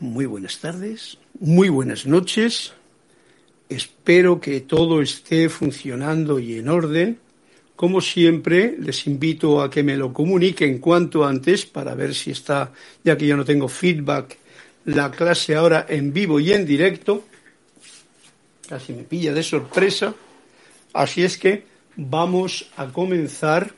Muy buenas tardes, muy buenas noches. Espero que todo esté funcionando y en orden. Como siempre, les invito a que me lo comuniquen cuanto antes para ver si está, ya que yo no tengo feedback, la clase ahora en vivo y en directo. Casi me pilla de sorpresa. Así es que vamos a comenzar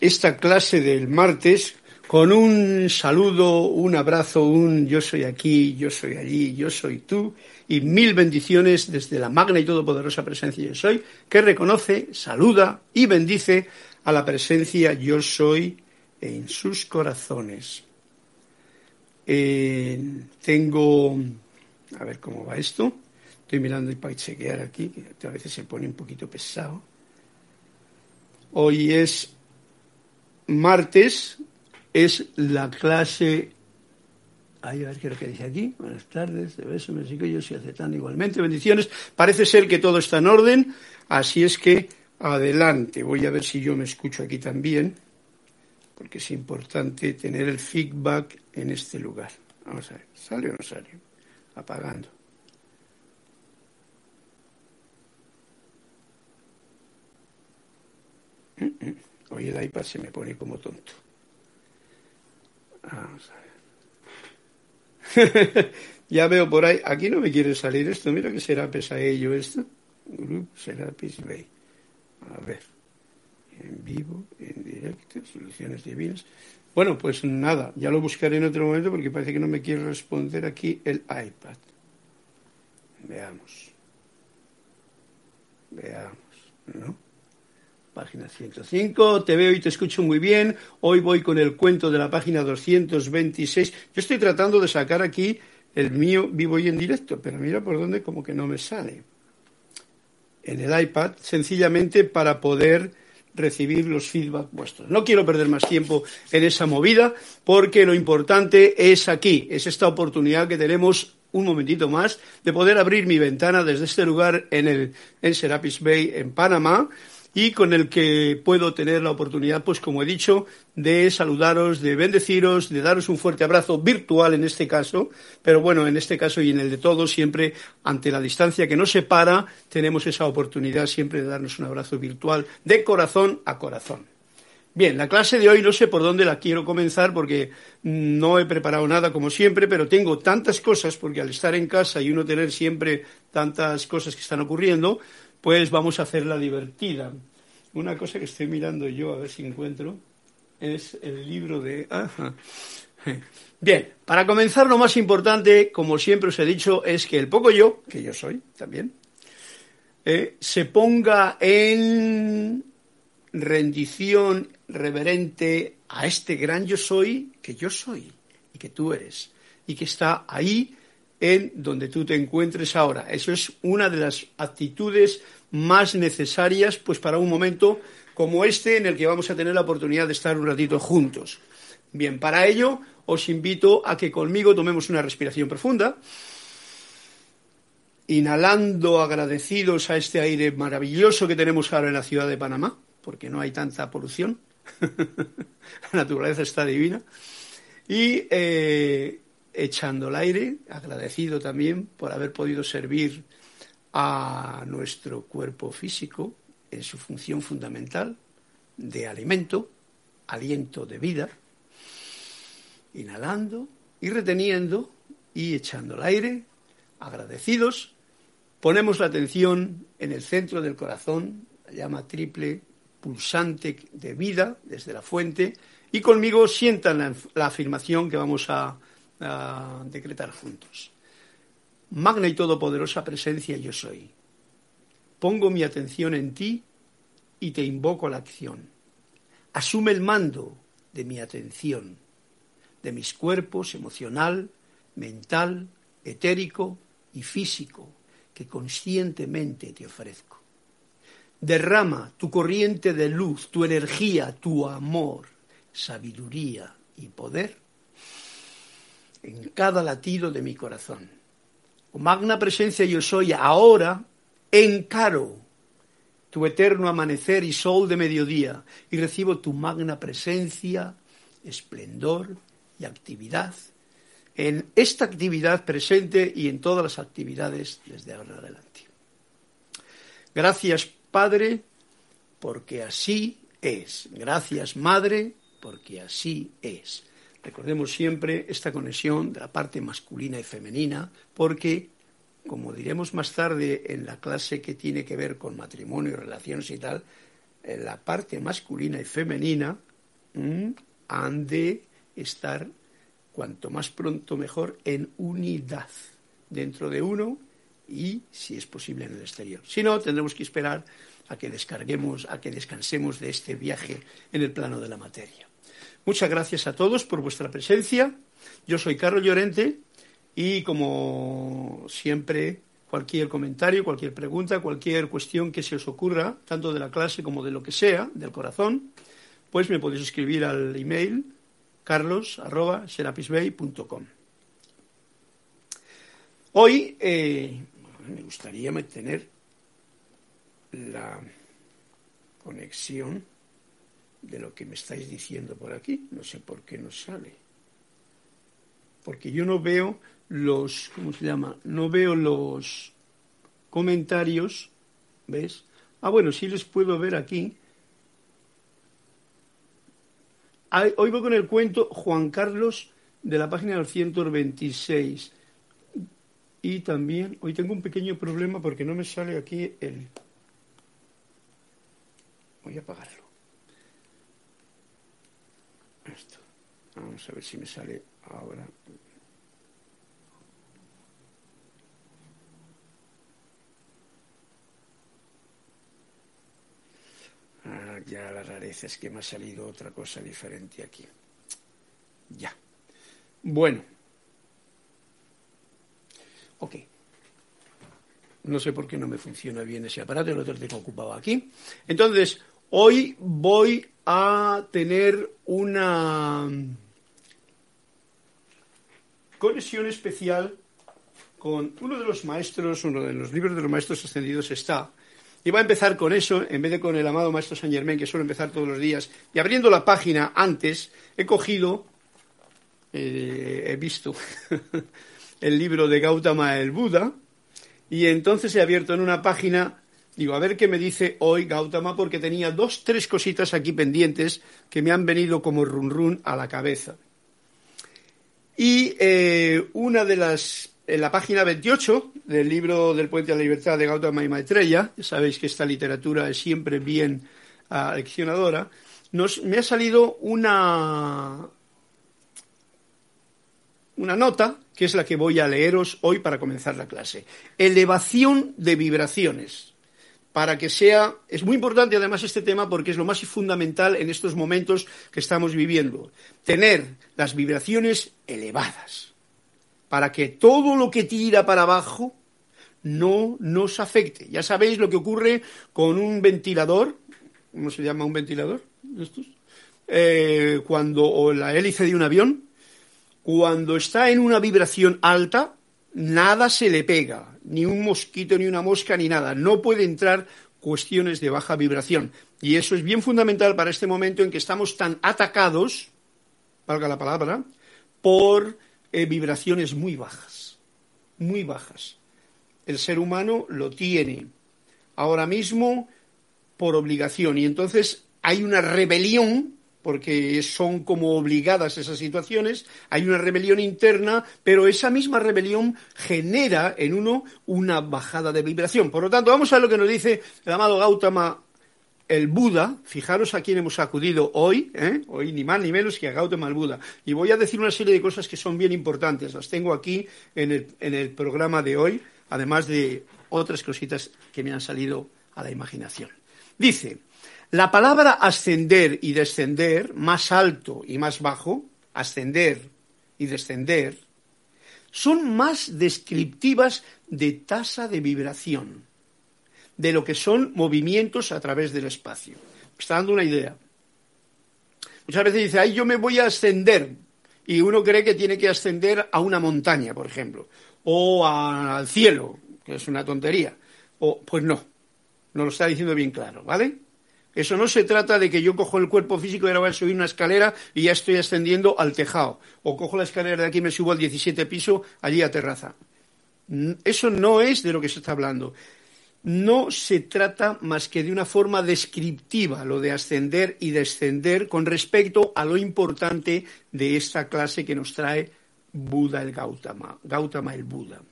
esta clase del martes con un saludo, un abrazo, un yo soy aquí, yo soy allí, yo soy tú, y mil bendiciones desde la magna y todopoderosa presencia yo soy, que reconoce, saluda y bendice a la presencia yo soy en sus corazones. Eh, tengo, a ver cómo va esto, estoy mirando para chequear aquí, que a veces se pone un poquito pesado. Hoy es martes es la clase. Ahí a ver qué es lo que dice aquí. Buenas tardes, de beso, me sigo yo soy tan igualmente. Bendiciones. Parece ser que todo está en orden, así es que adelante. Voy a ver si yo me escucho aquí también, porque es importante tener el feedback en este lugar. Vamos a ver, ¿sale o no sale? Apagando. Mm, mm. Hoy el iPad se me pone como tonto. Vamos a ver. ya veo por ahí. Aquí no me quiere salir esto. Mira que será ello esto. Group Serapis Bay. A ver. En vivo, en directo, soluciones divinas. Bueno, pues nada, ya lo buscaré en otro momento porque parece que no me quiere responder aquí el iPad. Veamos. Veamos, ¿no? Página 105, te veo y te escucho muy bien. Hoy voy con el cuento de la página 226. Yo estoy tratando de sacar aquí el mío vivo y en directo, pero mira por dónde como que no me sale. En el iPad, sencillamente para poder recibir los feedback vuestros. No quiero perder más tiempo en esa movida porque lo importante es aquí, es esta oportunidad que tenemos un momentito más de poder abrir mi ventana desde este lugar en el en Serapis Bay en Panamá y con el que puedo tener la oportunidad, pues como he dicho, de saludaros, de bendeciros, de daros un fuerte abrazo virtual en este caso, pero bueno, en este caso y en el de todos, siempre ante la distancia que nos separa, tenemos esa oportunidad siempre de darnos un abrazo virtual de corazón a corazón. Bien, la clase de hoy no sé por dónde la quiero comenzar porque no he preparado nada como siempre, pero tengo tantas cosas, porque al estar en casa y uno tener siempre tantas cosas que están ocurriendo, pues vamos a hacerla divertida. Una cosa que estoy mirando yo, a ver si encuentro, es el libro de... Bien, para comenzar lo más importante, como siempre os he dicho, es que el poco yo, que yo soy también, eh, se ponga en rendición reverente a este gran yo soy que yo soy y que tú eres y que está ahí en donde tú te encuentres ahora. Eso es una de las actitudes más necesarias pues para un momento como este en el que vamos a tener la oportunidad de estar un ratito juntos. Bien, para ello os invito a que conmigo tomemos una respiración profunda, inhalando agradecidos a este aire maravilloso que tenemos ahora en la ciudad de Panamá, porque no hay tanta polución, la naturaleza está divina, y eh, echando el aire, agradecido también por haber podido servir a nuestro cuerpo físico en su función fundamental de alimento, aliento de vida, inhalando y reteniendo y echando el aire, agradecidos, ponemos la atención en el centro del corazón, la llama triple pulsante de vida desde la fuente, y conmigo sientan la, afirmación que vamos a decretar juntos magna y todopoderosa presencia yo soy. Pongo mi atención en ti y te invoco a la acción. Asume el mando de mi atención, de mis cuerpos emocional, mental, etérico y físico que conscientemente te ofrezco. Derrama tu corriente de luz, tu energía, tu amor, sabiduría y poder en cada latido de mi corazón magna presencia yo soy, ahora encaro tu eterno amanecer y sol de mediodía y recibo tu magna presencia, esplendor y actividad en esta actividad presente y en todas las actividades desde ahora adelante. Gracias, Padre, porque así es. Gracias, Madre, porque así es. Recordemos siempre esta conexión de la parte masculina y femenina, porque, como diremos más tarde en la clase que tiene que ver con matrimonio y relaciones y tal, la parte masculina y femenina han de estar cuanto más pronto mejor en unidad dentro de uno y, si es posible, en el exterior. Si no, tendremos que esperar a que descarguemos, a que descansemos de este viaje en el plano de la materia. Muchas gracias a todos por vuestra presencia. Yo soy Carlos Llorente y, como siempre, cualquier comentario, cualquier pregunta, cualquier cuestión que se os ocurra, tanto de la clase como de lo que sea, del corazón, pues me podéis escribir al email carlos.serapisbay.com. Hoy eh, me gustaría mantener la conexión de lo que me estáis diciendo por aquí. No sé por qué no sale. Porque yo no veo los, ¿cómo se llama? No veo los comentarios, ¿ves? Ah, bueno, sí les puedo ver aquí. Hoy voy con el cuento Juan Carlos de la página 226. Y también, hoy tengo un pequeño problema porque no me sale aquí el... Voy a apagarlo. Esto. Vamos a ver si me sale ahora. Ah, ya la rareza es que me ha salido otra cosa diferente aquí. Ya. Bueno. Ok. No sé por qué no me funciona bien ese aparato, el otro tengo ocupado aquí. Entonces, hoy voy a tener una conexión especial con uno de los maestros, uno de los libros de los maestros ascendidos está, y voy a empezar con eso, en vez de con el amado Maestro Saint Germain, que suelo empezar todos los días. Y abriendo la página antes, he cogido, eh, he visto el libro de Gautama el Buda, y entonces he abierto en una página, digo, a ver qué me dice hoy Gautama, porque tenía dos, tres cositas aquí pendientes que me han venido como run run a la cabeza. Y eh, una de las en la página 28 del libro del Puente de la Libertad de Gautama y Maitreya, sabéis que esta literatura es siempre bien aleccionadora, nos, me ha salido una, una nota, que es la que voy a leeros hoy para comenzar la clase. Elevación de vibraciones. Para que sea, es muy importante además este tema porque es lo más fundamental en estos momentos que estamos viviendo. Tener las vibraciones elevadas para que todo lo que tira para abajo no nos afecte. Ya sabéis lo que ocurre con un ventilador, ¿cómo se llama un ventilador? ¿Estos? Eh, cuando, o la hélice de un avión, cuando está en una vibración alta, nada se le pega, ni un mosquito, ni una mosca, ni nada. No puede entrar cuestiones de baja vibración. Y eso es bien fundamental para este momento en que estamos tan atacados, valga la palabra, por eh, vibraciones muy bajas, muy bajas. El ser humano lo tiene ahora mismo por obligación y entonces hay una rebelión porque son como obligadas esas situaciones, hay una rebelión interna, pero esa misma rebelión genera en uno una bajada de vibración. Por lo tanto, vamos a lo que nos dice el amado Gautama el Buda, fijaros a quién hemos acudido hoy, ¿eh? hoy ni más ni menos que a Gautama el Buda. Y voy a decir una serie de cosas que son bien importantes, las tengo aquí en el, en el programa de hoy, además de otras cositas que me han salido a la imaginación. Dice, la palabra ascender y descender, más alto y más bajo, ascender y descender, son más descriptivas de tasa de vibración de lo que son movimientos a través del espacio. Me está dando una idea. Muchas veces dice, ay, yo me voy a ascender. Y uno cree que tiene que ascender a una montaña, por ejemplo, o al cielo, que es una tontería. O, pues no, no lo está diciendo bien claro, ¿vale? Eso no se trata de que yo cojo el cuerpo físico y ahora voy a subir una escalera y ya estoy ascendiendo al tejado. O cojo la escalera de aquí y me subo al 17 piso, allí a terraza. Eso no es de lo que se está hablando. No se trata más que de una forma descriptiva, lo de ascender y descender, con respecto a lo importante de esta clase que nos trae Buda el Gautama, Gautama el Buda.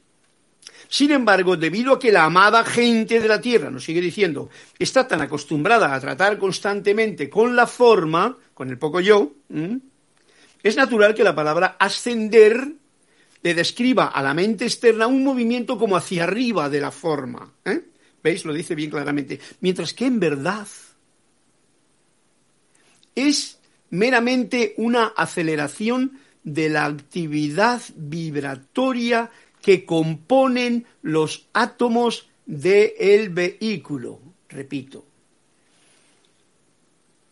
Sin embargo, debido a que la amada gente de la tierra, nos sigue diciendo, está tan acostumbrada a tratar constantemente con la forma, con el poco yo, es natural que la palabra ascender le describa a la mente externa un movimiento como hacia arriba de la forma. ¿eh? ¿Veis? Lo dice bien claramente. Mientras que en verdad es meramente una aceleración de la actividad vibratoria que componen los átomos del vehículo. Repito.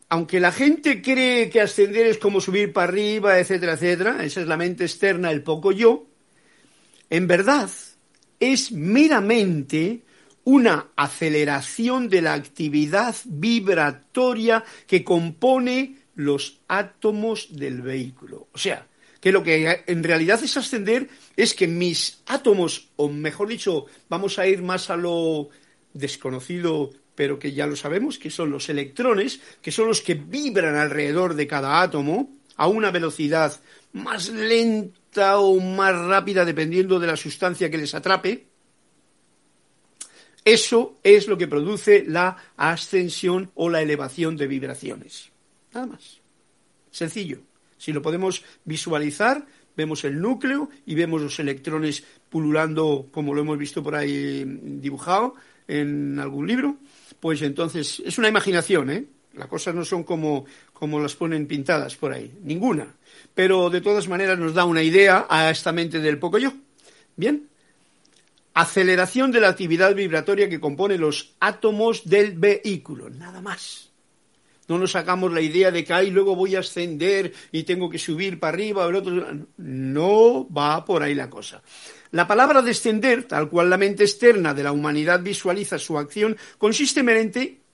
Aunque la gente cree que ascender es como subir para arriba, etcétera, etcétera, esa es la mente externa, el poco yo, en verdad es meramente una aceleración de la actividad vibratoria que compone los átomos del vehículo. O sea, que lo que en realidad es ascender es que mis átomos, o mejor dicho, vamos a ir más a lo desconocido, pero que ya lo sabemos, que son los electrones, que son los que vibran alrededor de cada átomo a una velocidad más lenta o más rápida dependiendo de la sustancia que les atrape, eso es lo que produce la ascensión o la elevación de vibraciones. Nada más. Sencillo. Si lo podemos visualizar, vemos el núcleo y vemos los electrones pululando, como lo hemos visto por ahí dibujado en algún libro, pues entonces es una imaginación, ¿eh? Las cosas no son como, como las ponen pintadas por ahí, ninguna. Pero de todas maneras nos da una idea a esta mente del poco yo. Bien. Aceleración de la actividad vibratoria que compone los átomos del vehículo, nada más. No nos sacamos la idea de que, ay, luego voy a ascender y tengo que subir para arriba. El otro... No va por ahí la cosa. La palabra descender, tal cual la mente externa de la humanidad visualiza su acción, consiste,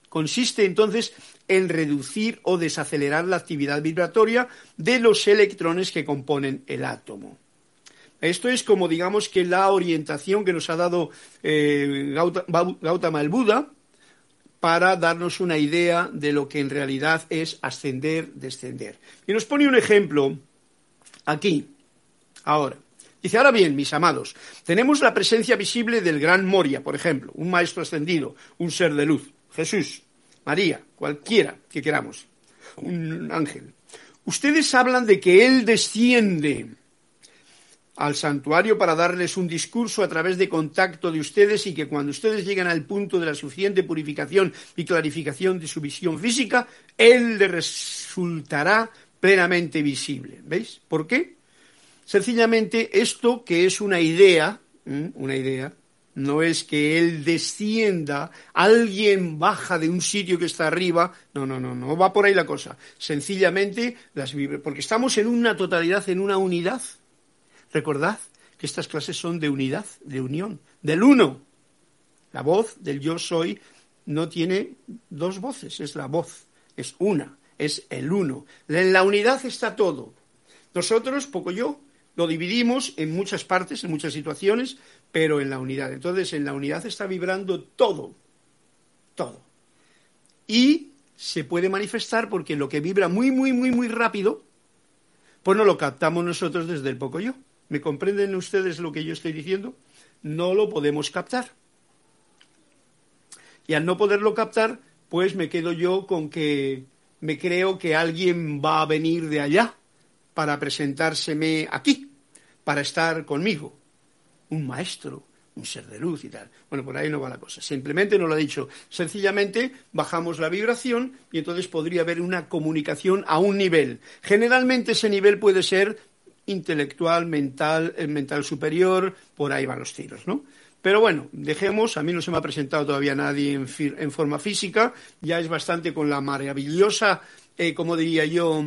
consiste entonces en reducir o desacelerar la actividad vibratoria de los electrones que componen el átomo. Esto es como digamos que la orientación que nos ha dado eh, Gautama el Buda para darnos una idea de lo que en realidad es ascender, descender. Y nos pone un ejemplo aquí, ahora. Dice, ahora bien, mis amados, tenemos la presencia visible del gran Moria, por ejemplo, un maestro ascendido, un ser de luz, Jesús, María, cualquiera que queramos, un ángel. Ustedes hablan de que Él desciende al santuario para darles un discurso a través de contacto de ustedes y que cuando ustedes llegan al punto de la suficiente purificación y clarificación de su visión física, Él les resultará plenamente visible. ¿Veis? ¿Por qué? Sencillamente esto que es una idea, una idea, no es que Él descienda, alguien baja de un sitio que está arriba, no, no, no, no va por ahí la cosa. Sencillamente, las porque estamos en una totalidad, en una unidad. Recordad que estas clases son de unidad, de unión, del uno. La voz del yo soy no tiene dos voces, es la voz, es una, es el uno. En la unidad está todo. Nosotros, poco yo, lo dividimos en muchas partes, en muchas situaciones, pero en la unidad. Entonces, en la unidad está vibrando todo, todo. Y se puede manifestar porque lo que vibra muy, muy, muy, muy rápido, pues no lo captamos nosotros desde el poco yo. ¿Me comprenden ustedes lo que yo estoy diciendo? No lo podemos captar. Y al no poderlo captar, pues me quedo yo con que me creo que alguien va a venir de allá para presentárseme aquí, para estar conmigo. Un maestro, un ser de luz y tal. Bueno, por ahí no va la cosa. Simplemente no lo ha dicho. Sencillamente bajamos la vibración y entonces podría haber una comunicación a un nivel. Generalmente ese nivel puede ser intelectual, mental, el mental superior, por ahí van los tiros, ¿no? Pero bueno, dejemos, a mí no se me ha presentado todavía nadie en, forma física, ya es bastante con la maravillosa, eh, como diría yo,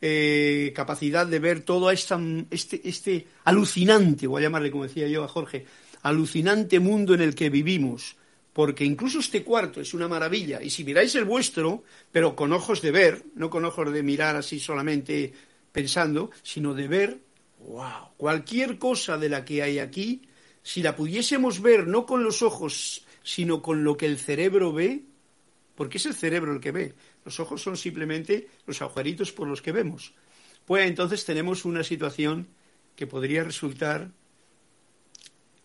eh, capacidad de ver todo esta, este, este alucinante, voy a llamarle como decía yo a Jorge, alucinante mundo en el que vivimos, porque incluso este cuarto es una maravilla, y si miráis el vuestro, pero con ojos de ver, no con ojos de mirar así solamente pensando, sino de ver, wow, cualquier cosa de la que hay aquí, si la pudiésemos ver no con los ojos, sino con lo que el cerebro ve, porque es el cerebro el que ve, los ojos son simplemente los agujeritos por los que vemos, pues entonces tenemos una situación que podría resultar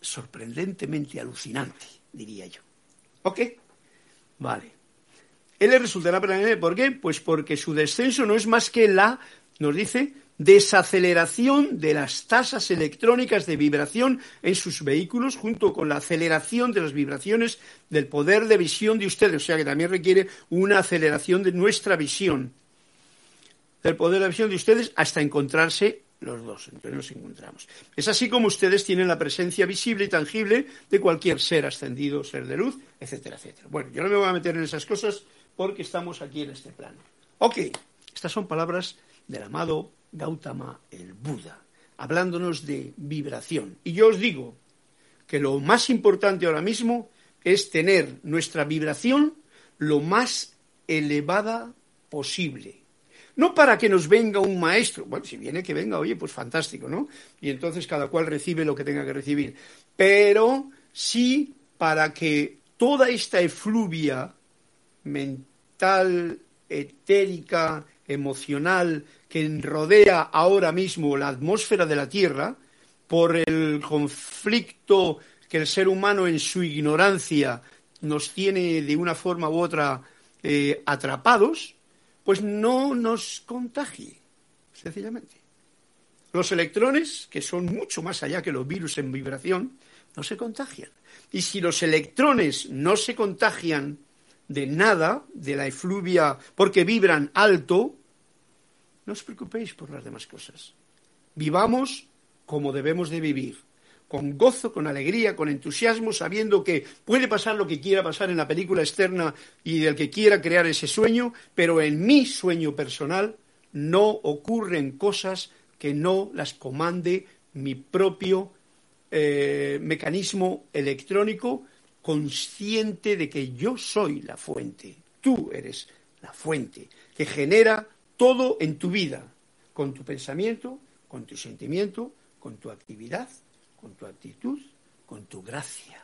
sorprendentemente alucinante, diría yo. ¿Ok? Vale. Él le resultará ¿por qué? Pues porque su descenso no es más que la, nos dice, desaceleración de las tasas electrónicas de vibración en sus vehículos junto con la aceleración de las vibraciones del poder de visión de ustedes, o sea que también requiere una aceleración de nuestra visión, del poder de visión de ustedes hasta encontrarse los dos, entonces nos encontramos. Es así como ustedes tienen la presencia visible y tangible de cualquier ser ascendido, ser de luz, etcétera, etcétera. Bueno, yo no me voy a meter en esas cosas porque estamos aquí en este plano. Ok, estas son palabras del amado Gautama el Buda, hablándonos de vibración. Y yo os digo que lo más importante ahora mismo es tener nuestra vibración lo más elevada posible no para que nos venga un maestro, bueno, si viene que venga, oye, pues fantástico, ¿no? Y entonces cada cual recibe lo que tenga que recibir. Pero sí para que toda esta efluvia mental, etérica, emocional, que rodea ahora mismo la atmósfera de la Tierra, por el conflicto que el ser humano en su ignorancia nos tiene de una forma u otra eh, atrapados, pues no nos contagie, sencillamente. Los electrones, que son mucho más allá que los virus en vibración, no se contagian. Y si los electrones no se contagian de nada, de la efluvia, porque vibran alto, no os preocupéis por las demás cosas. Vivamos como debemos de vivir con gozo, con alegría, con entusiasmo, sabiendo que puede pasar lo que quiera pasar en la película externa y del que quiera crear ese sueño, pero en mi sueño personal no ocurren cosas que no las comande mi propio eh, mecanismo electrónico consciente de que yo soy la fuente, tú eres la fuente que genera todo en tu vida, con tu pensamiento, con tu sentimiento, con tu actividad, con tu actitud, con tu gracia.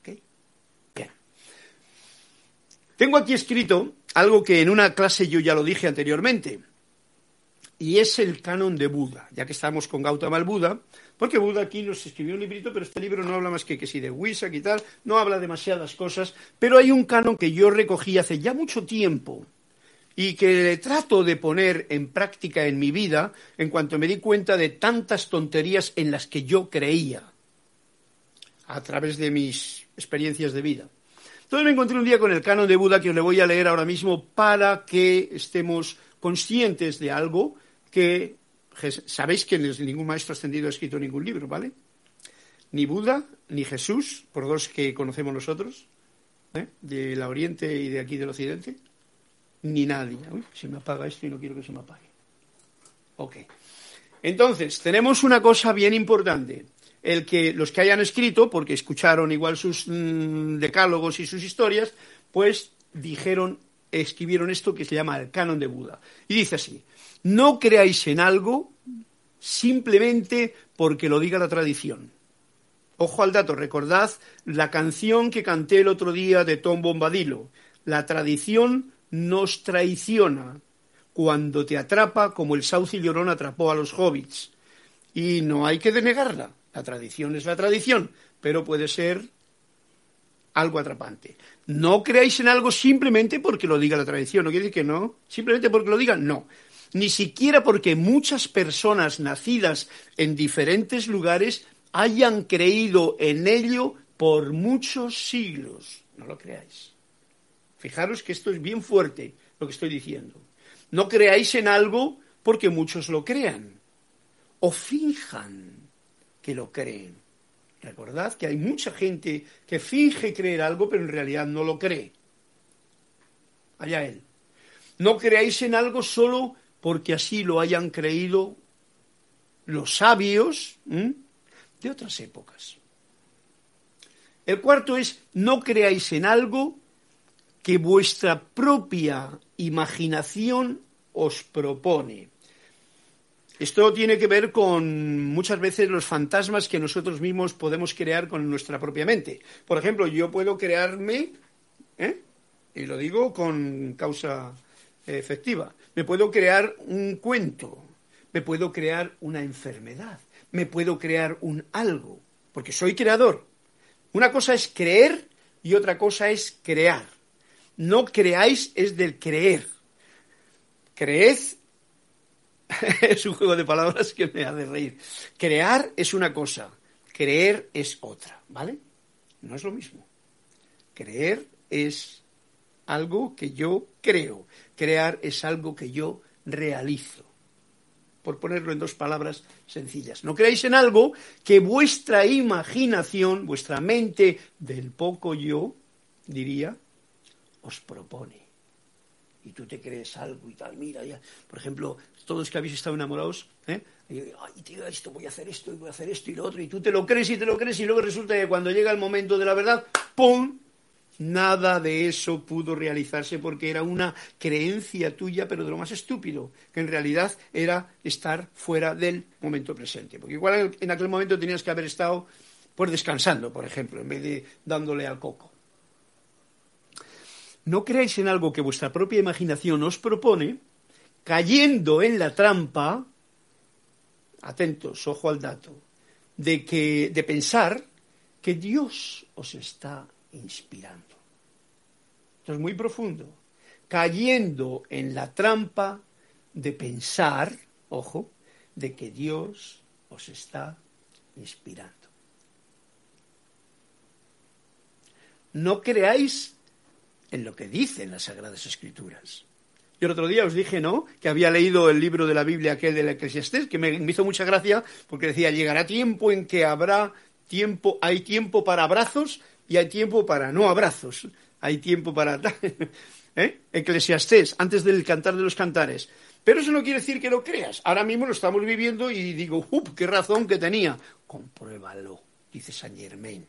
¿Ok? Bien. Tengo aquí escrito algo que en una clase yo ya lo dije anteriormente, y es el canon de Buda, ya que estamos con Gautama el Buda, porque Buda aquí nos escribió un librito, pero este libro no habla más que, que si de Wisak y tal, no habla demasiadas cosas, pero hay un canon que yo recogí hace ya mucho tiempo, y que trato de poner en práctica en mi vida en cuanto me di cuenta de tantas tonterías en las que yo creía a través de mis experiencias de vida. Entonces me encontré un día con el canon de Buda que os le voy a leer ahora mismo para que estemos conscientes de algo que sabéis que ningún maestro ascendido ha escrito ningún libro, ¿vale? Ni Buda ni Jesús, por dos que conocemos nosotros, ¿eh? del Oriente y de aquí del Occidente ni nadie. Uy, se me apaga esto y no quiero que se me apague. Ok. Entonces, tenemos una cosa bien importante. El que los que hayan escrito, porque escucharon igual sus mm, decálogos y sus historias, pues dijeron, escribieron esto que se llama el canon de Buda. Y dice así, no creáis en algo simplemente porque lo diga la tradición. Ojo al dato, recordad la canción que canté el otro día de Tom Bombadilo. La tradición nos traiciona cuando te atrapa como el sauce llorón atrapó a los hobbits. Y no hay que denegarla. La tradición es la tradición, pero puede ser algo atrapante. No creáis en algo simplemente porque lo diga la tradición. No quiere decir que no. Simplemente porque lo diga, no. Ni siquiera porque muchas personas nacidas en diferentes lugares hayan creído en ello por muchos siglos. No lo creáis. Fijaros que esto es bien fuerte lo que estoy diciendo. No creáis en algo porque muchos lo crean o finjan que lo creen. Recordad que hay mucha gente que finge creer algo pero en realidad no lo cree. Allá él. No creáis en algo solo porque así lo hayan creído los sabios de otras épocas. El cuarto es, no creáis en algo que vuestra propia imaginación os propone. Esto tiene que ver con muchas veces los fantasmas que nosotros mismos podemos crear con nuestra propia mente. Por ejemplo, yo puedo crearme, ¿eh? y lo digo con causa efectiva, me puedo crear un cuento, me puedo crear una enfermedad, me puedo crear un algo, porque soy creador. Una cosa es creer y otra cosa es crear. No creáis es del creer. Creed es un juego de palabras que me hace reír. Crear es una cosa, creer es otra, ¿vale? No es lo mismo. Creer es algo que yo creo, crear es algo que yo realizo. Por ponerlo en dos palabras sencillas. No creáis en algo que vuestra imaginación, vuestra mente del poco yo, diría, os propone y tú te crees algo y tal, mira, ya, por ejemplo, todos que habéis estado enamorados, ¿eh? Y, ay, tío, esto, voy a hacer esto, y voy a hacer esto y lo otro, y tú te lo crees y te lo crees, y luego resulta que cuando llega el momento de la verdad, ¡pum! Nada de eso pudo realizarse porque era una creencia tuya, pero de lo más estúpido, que en realidad era estar fuera del momento presente. Porque igual en aquel momento tenías que haber estado pues descansando, por ejemplo, en vez de dándole al coco. No creáis en algo que vuestra propia imaginación os propone, cayendo en la trampa, atentos, ojo al dato, de que de pensar que Dios os está inspirando. Esto es muy profundo. Cayendo en la trampa de pensar, ojo, de que Dios os está inspirando. No creáis en lo que dicen las Sagradas Escrituras. Yo el otro día os dije, ¿no?, que había leído el libro de la Biblia, aquel de la Eclesiastés, que me, hizo mucha gracia, porque decía, llegará tiempo en que habrá tiempo, hay tiempo para abrazos y hay tiempo para no abrazos. Hay tiempo para... ¿Eh? Eclesiastés, antes del cantar de los cantares. Pero eso no quiere decir que lo creas. Ahora mismo lo estamos viviendo y digo, ¡up! ¡Qué razón que tenía! Compruébalo, dice San Germain.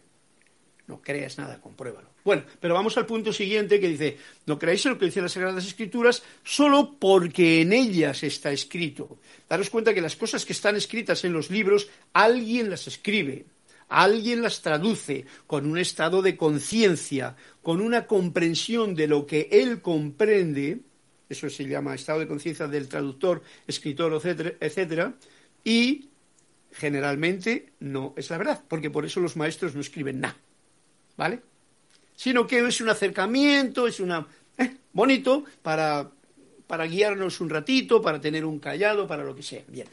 No creas nada, compruébalo. Bueno, pero vamos al punto siguiente que dice, no creáis en lo que dicen las Sagradas Escrituras solo porque en ellas está escrito. Daros cuenta que las cosas que están escritas en los libros, alguien las escribe, alguien las traduce con un estado de conciencia, con una comprensión de lo que él comprende, eso se llama estado de conciencia del traductor, escritor, etcétera, etcétera, y generalmente no es la verdad, porque por eso los maestros no escriben nada. ¿Vale? Sino que es un acercamiento, es una eh, bonito para, para guiarnos un ratito, para tener un callado, para lo que sea. Bien.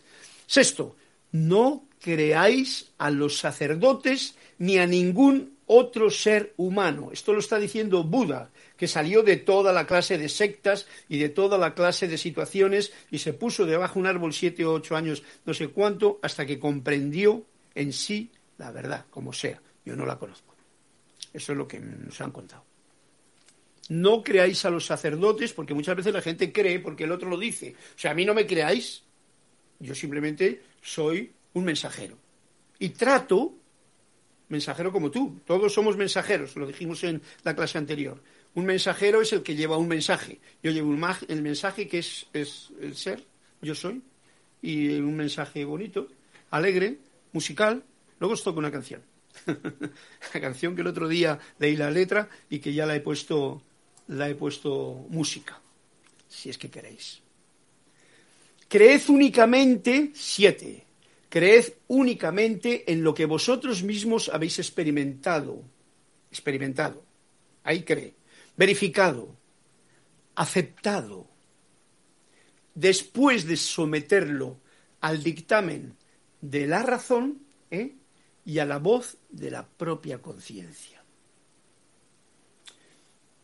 Sexto, no creáis a los sacerdotes ni a ningún otro ser humano. Esto lo está diciendo Buda, que salió de toda la clase de sectas y de toda la clase de situaciones y se puso debajo de un árbol siete o ocho años, no sé cuánto, hasta que comprendió en sí la verdad, como sea. Yo no la conozco. Eso es lo que nos han contado. No creáis a los sacerdotes, porque muchas veces la gente cree porque el otro lo dice. O sea, a mí no me creáis, yo simplemente soy un mensajero. Y trato, mensajero como tú, todos somos mensajeros, lo dijimos en la clase anterior. Un mensajero es el que lleva un mensaje. Yo llevo el mensaje que es, es el ser, yo soy, y un mensaje bonito, alegre, musical, luego os toco una canción. la canción que el otro día leí la letra y que ya la he puesto, la he puesto música, si es que queréis. Creed únicamente, siete, creed únicamente en lo que vosotros mismos habéis experimentado, experimentado, ahí cree, verificado, aceptado, después de someterlo al dictamen de la razón, ¿eh? Y a la voz de la propia conciencia.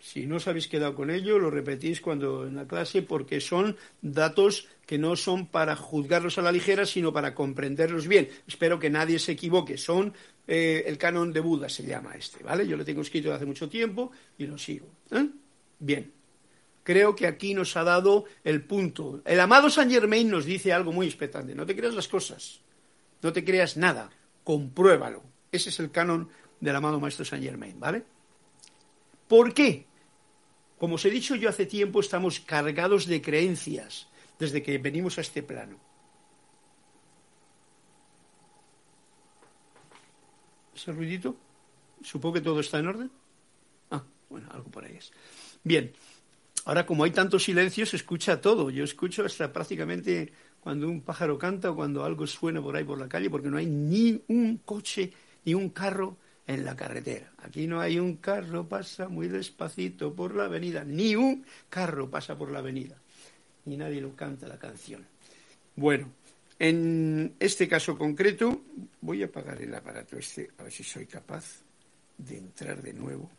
Si no os habéis quedado con ello, lo repetís cuando en la clase porque son datos que no son para juzgarlos a la ligera, sino para comprenderlos bien. Espero que nadie se equivoque. Son eh, el canon de Buda, se llama este, ¿vale? Yo lo tengo escrito hace mucho tiempo y lo sigo. ¿eh? Bien. Creo que aquí nos ha dado el punto. El amado Saint Germain nos dice algo muy expectante. No te creas las cosas. No te creas nada compruébalo. Ese es el canon del amado Maestro Saint Germain, ¿vale? ¿Por qué? Como os he dicho yo hace tiempo, estamos cargados de creencias desde que venimos a este plano. ¿Ese ruidito? Supongo que todo está en orden. Ah, bueno, algo por ahí es. Bien, ahora como hay tanto silencio, se escucha todo. Yo escucho hasta prácticamente cuando un pájaro canta o cuando algo suena por ahí por la calle, porque no hay ni un coche ni un carro en la carretera. Aquí no hay un carro, pasa muy despacito por la avenida. Ni un carro pasa por la avenida. Ni nadie lo canta la canción. Bueno, en este caso concreto voy a apagar el aparato este, a ver si soy capaz de entrar de nuevo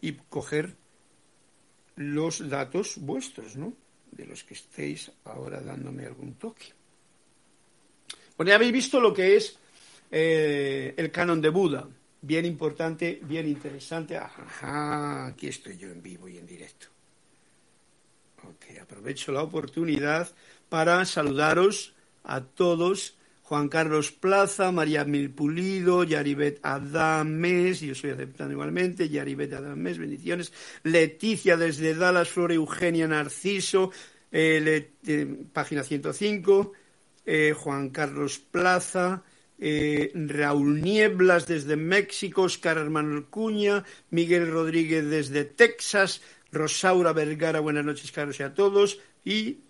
y coger los datos vuestros, ¿no? De los que estéis ahora dándome algún toque. Bueno, ya habéis visto lo que es eh, el canon de Buda. Bien importante, bien interesante. Ajá, aquí estoy yo en vivo y en directo. Ok, aprovecho la oportunidad para saludaros a todos. Juan Carlos Plaza, María Mil Pulido, Yaribet Adames, yo soy aceptando igualmente, Yaribet Adames, bendiciones. Leticia desde Dallas, Flor Eugenia Narciso, eh, página 105. Eh, Juan Carlos Plaza, eh, Raúl Nieblas desde México, Oscar Hermano Cuña, Miguel Rodríguez desde Texas, Rosaura Vergara, buenas noches, Carlos, y a todos, y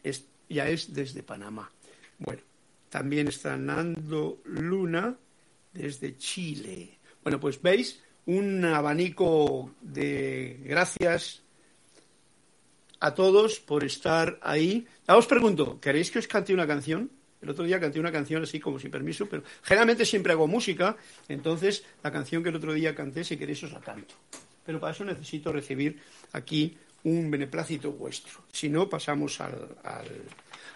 ya es desde Panamá. Bueno, también está Nando Luna desde Chile. Bueno, pues veis un abanico de gracias a todos por estar ahí. os pregunto, ¿queréis que os cante una canción? El otro día canté una canción así como sin permiso, pero generalmente siempre hago música, entonces la canción que el otro día canté, si queréis, os la canto. Pero para eso necesito recibir aquí un beneplácito vuestro. Si no, pasamos al,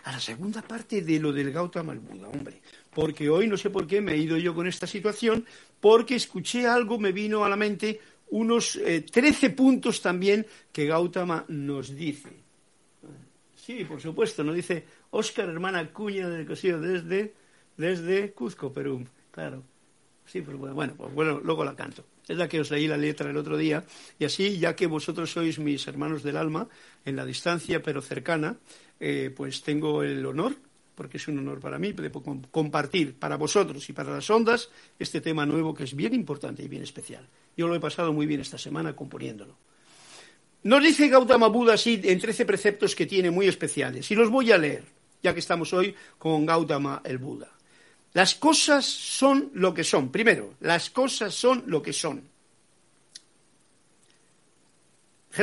a la segunda parte de lo del Gautama Buda, hombre. Porque hoy no sé por qué me he ido yo con esta situación, porque escuché algo, me vino a la mente unos eh, trece puntos también que Gautama nos dice. Sí, por supuesto, nos dice Óscar Hermana Cuña de Cosío desde, desde Cuzco, Perú. Claro. Sí, pues bueno, pues bueno, luego la canto. Es la que os leí la letra el otro día. Y así, ya que vosotros sois mis hermanos del alma, en la distancia pero cercana, eh, pues tengo el honor, porque es un honor para mí, de compartir para vosotros y para las ondas este tema nuevo que es bien importante y bien especial. Yo lo he pasado muy bien esta semana componiéndolo. Nos dice Gautama Buda así en trece preceptos que tiene muy especiales, y los voy a leer, ya que estamos hoy con Gautama el Buda. Las cosas son lo que son. Primero, las cosas son lo que son.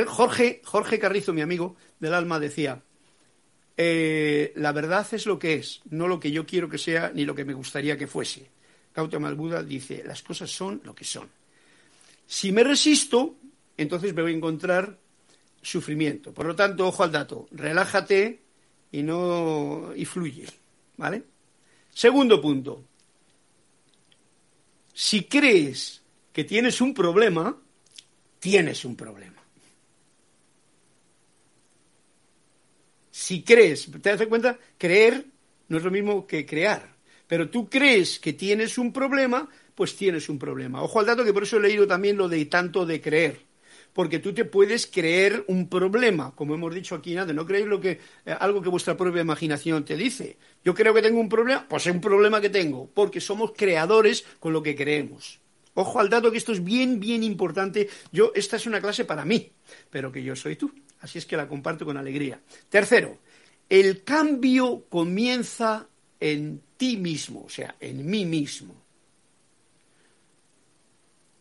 Jorge, Jorge Carrizo, mi amigo del alma, decía, eh, la verdad es lo que es, no lo que yo quiero que sea ni lo que me gustaría que fuese. Gautama Buda dice, las cosas son lo que son. Si me resisto, entonces me voy a encontrar sufrimiento. Por lo tanto, ojo al dato, relájate y no y fluye, ¿vale? Segundo punto. Si crees que tienes un problema, tienes un problema. Si crees, ¿te das cuenta? Creer no es lo mismo que crear. Pero tú crees que tienes un problema, pues tienes un problema. Ojo al dato que por eso he leído también lo de tanto de creer porque tú te puedes creer un problema, como hemos dicho aquí nada, no creéis lo que, eh, algo que vuestra propia imaginación te dice. Yo creo que tengo un problema, pues es un problema que tengo, porque somos creadores con lo que creemos. Ojo al dato que esto es bien, bien importante. Yo, esta es una clase para mí, pero que yo soy tú. Así es que la comparto con alegría. Tercero, el cambio comienza en ti mismo, o sea, en mí mismo.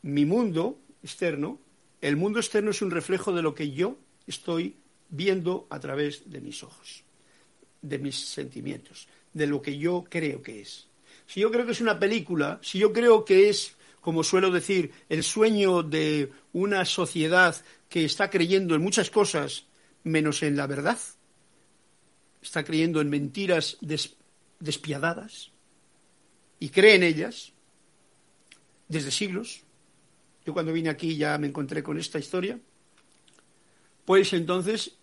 Mi mundo externo el mundo externo es un reflejo de lo que yo estoy viendo a través de mis ojos, de mis sentimientos, de lo que yo creo que es. Si yo creo que es una película, si yo creo que es, como suelo decir, el sueño de una sociedad que está creyendo en muchas cosas menos en la verdad, está creyendo en mentiras despiadadas y cree en ellas desde siglos, yo cuando vine aquí ya me encontré con esta historia. Pues entonces,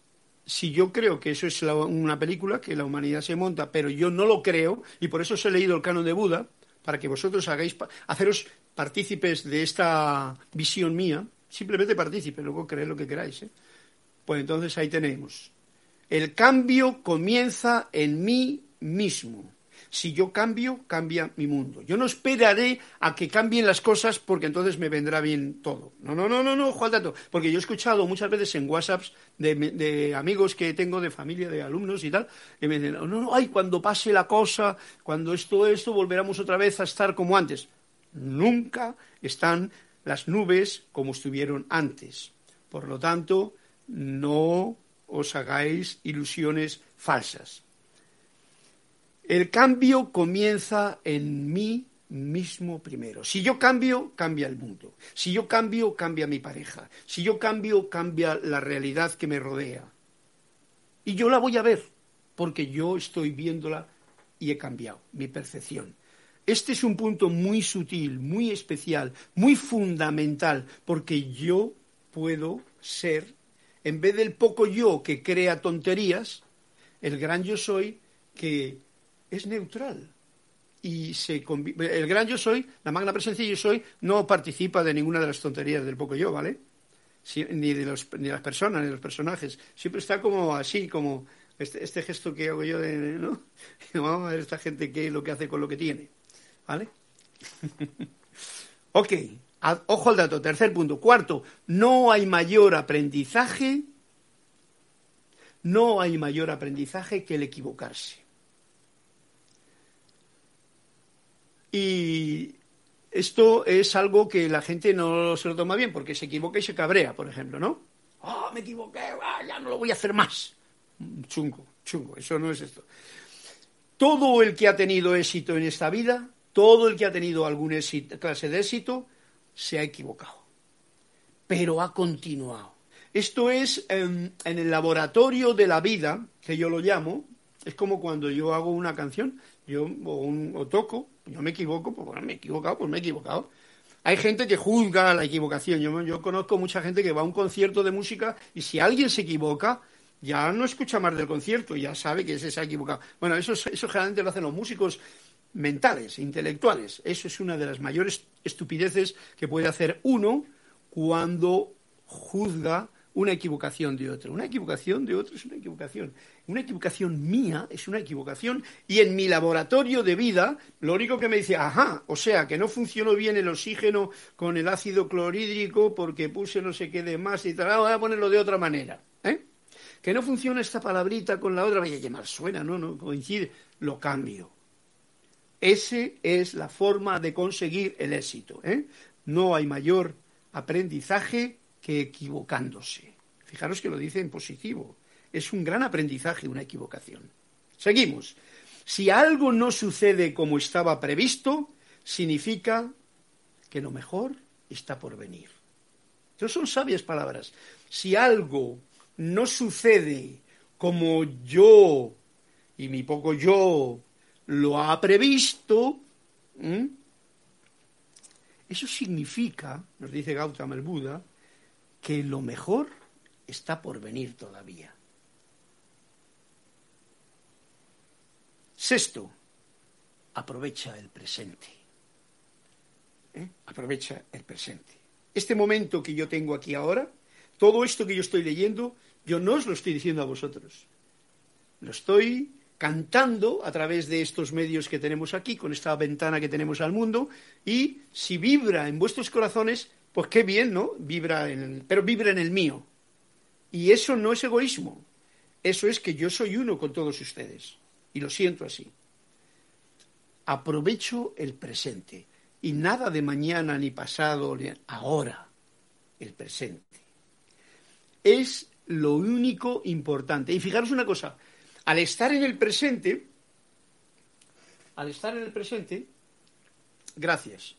si yo creo que eso es una película, que la humanidad se monta, pero yo no lo creo, y por eso os he leído el canon de Buda, para que vosotros hagáis, haceros partícipes de esta visión mía, simplemente partícipes, luego creed lo que queráis. ¿eh? Pues entonces ahí tenemos. El cambio comienza en mí mismo. Si yo cambio, cambia mi mundo. Yo no esperaré a que cambien las cosas porque entonces me vendrá bien todo. No, no, no, no, no, Juan Tato. Porque yo he escuchado muchas veces en WhatsApps de, amigos que tengo, de familia, de alumnos y tal, que me dicen, no, no, ay, cuando pase la cosa, cuando esto, esto, volveremos otra vez a estar como antes. Nunca están las nubes como estuvieron antes. Por lo tanto, no os hagáis ilusiones falsas. El cambio comienza en mí mismo primero. Si yo cambio, cambia el mundo. Si yo cambio, cambia mi pareja. Si yo cambio, cambia la realidad que me rodea. Y yo la voy a ver, porque yo estoy viéndola y he cambiado mi percepción. Este es un punto muy sutil, muy especial, muy fundamental, porque yo puedo ser, en vez del poco yo que crea tonterías, el gran yo soy que es neutral. Y se el gran yo soy, la magna presencia yo soy, no participa de ninguna de las tonterías del poco yo, ¿vale? ni, de los, ni de las personas, ni de los personajes. Siempre está como así, como este, este gesto que hago yo de, ¿no? Vamos a ver esta gente qué es lo que hace con lo que tiene, ¿vale? ok, ojo al dato, tercer punto. Cuarto, no hay mayor aprendizaje, no hay mayor aprendizaje que el equivocarse. Y esto es algo que la gente no se lo toma bien, porque se equivoca y se cabrea, por ejemplo, ¿no? ¡Oh, me equivoqué! Ah, ya no lo voy a hacer más! Chungo, chungo, eso no es esto. Todo el que ha tenido éxito en esta vida, todo el que ha tenido alguna clase de éxito, se ha equivocado. Pero ha continuado. Esto es en, en el laboratorio de la vida, que yo lo llamo, es como cuando yo hago una canción, yo o, toco, yo me equivoco, pues bueno, me he equivocado, pues me he equivocado. Hay gente que juzga la equivocación. Yo, conozco mucha gente que va a un concierto de música y si alguien se equivoca, ya no escucha más del concierto, ya sabe que se ha equivocado. Bueno, eso, eso generalmente lo hacen los músicos mentales, intelectuales. Eso es una de las mayores estupideces que puede hacer uno cuando juzga una equivocación de otro. Una equivocación de otro es una equivocación. Una equivocación mía es una equivocación. Y en mi laboratorio de vida, lo único que me dice, ajá, o sea, que no funcionó bien el oxígeno con el ácido clorhídrico porque puse no sé qué de más y tal, voy a ponerlo de otra manera. ¿eh? Que no funciona esta palabrita con la otra, vaya, que mal suena, ¿no? No coincide. Lo cambio. Ese es la forma de conseguir el éxito. ¿eh? No hay mayor aprendizaje que equivocándose. Fijaros que lo dice en positivo. Es un gran aprendizaje una equivocación. Seguimos. Si algo no sucede como estaba previsto, significa que lo mejor está por venir. Estas son sabias palabras. Si algo no sucede como yo y mi poco yo lo ha previsto, eso significa, nos dice Gautama el Buda, que lo mejor está por venir todavía. Sexto, aprovecha el presente. ¿Eh? Aprovecha el presente. Este momento que yo tengo aquí ahora, todo esto que yo estoy leyendo, yo no os lo estoy diciendo a vosotros. Lo estoy cantando a través de estos medios que tenemos aquí, con esta ventana que tenemos al mundo, y si vibra en vuestros corazones, pues qué bien, ¿no? Vibra en pero vibra en el mío. Y eso no es egoísmo. Eso es que yo soy uno con todos ustedes. Y lo siento así. Aprovecho el presente. Y nada de mañana, ni pasado, ni ahora. El presente. Es lo único importante. Y fijaros una cosa. Al estar en el presente, al estar en el presente, gracias.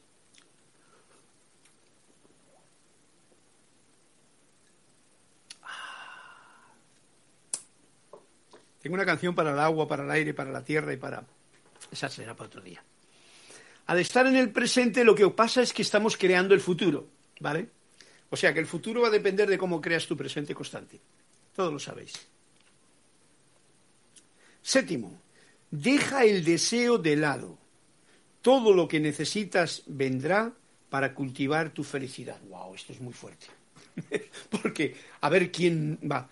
Tengo una canción para el agua, para el aire, para la tierra y para... Esa será para otro día. Al estar en el presente lo que pasa es que estamos creando el futuro, ¿vale? O sea que el futuro va a depender de cómo creas tu presente constante. Todos lo sabéis. Séptimo, deja el deseo de lado. todo lo que necesitas vendrá para cultivar tu felicidad. ¡Wow! Esto es muy fuerte. Porque, a ver quién va.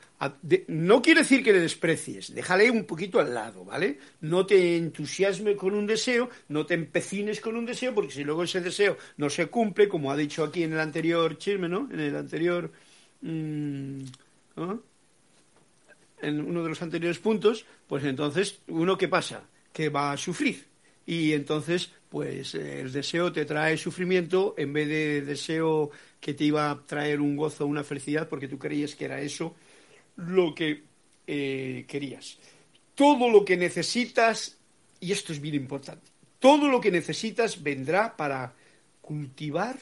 no quiere decir que le desprecies, déjale un poquito al lado, ¿vale? No te entusiasme con un deseo, no te empecines con un deseo, porque si luego ese deseo no se cumple, como ha dicho aquí en el anterior chisme, ¿no? En el anterior. Mm, en uno de los anteriores puntos, pues entonces, ¿uno qué pasa? Que va a sufrir. Y entonces, pues el deseo te trae sufrimiento en vez de deseo que te iba a traer un gozo, una felicidad, porque tú creías que era eso lo que eh, querías. Todo lo que necesitas, y esto es bien importante, todo lo que necesitas vendrá para cultivar,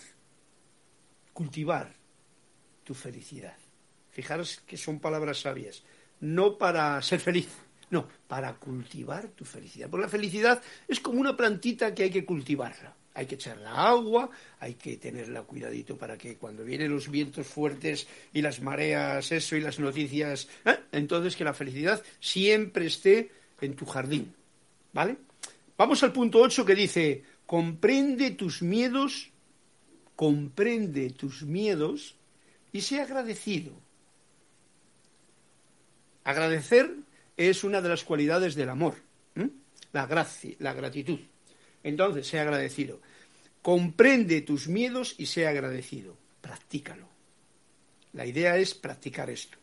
cultivar tu felicidad. Fijaros que son palabras sabias, no para ser feliz, no, para cultivar tu felicidad. Porque la felicidad es como una plantita que hay que cultivarla hay que echarle agua, hay que tenerla cuidadito para que cuando vienen los vientos fuertes y las mareas, eso y las noticias, ¿eh? entonces que la felicidad siempre esté en tu jardín. ¿Vale? Vamos al punto 8 que dice, comprende tus miedos, comprende tus miedos y sé agradecido. Agradecer es una de las cualidades del amor, la gracia, la gratitud. Entonces, sé agradecido. Comprende tus miedos y sé agradecido. Practícalo. La idea es practicar esto.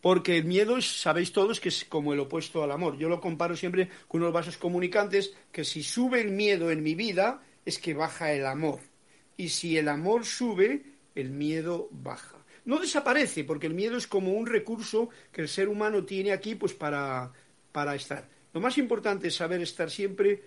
Porque el miedo, sabéis todos, que es como el opuesto al amor. Yo lo comparo siempre con unos vasos comunicantes, que si sube el miedo en mi vida, es que baja el amor. Y si el amor sube, el miedo baja. No desaparece, porque el miedo es como un recurso que el ser humano tiene aquí pues para, para estar. Lo más importante es saber estar siempre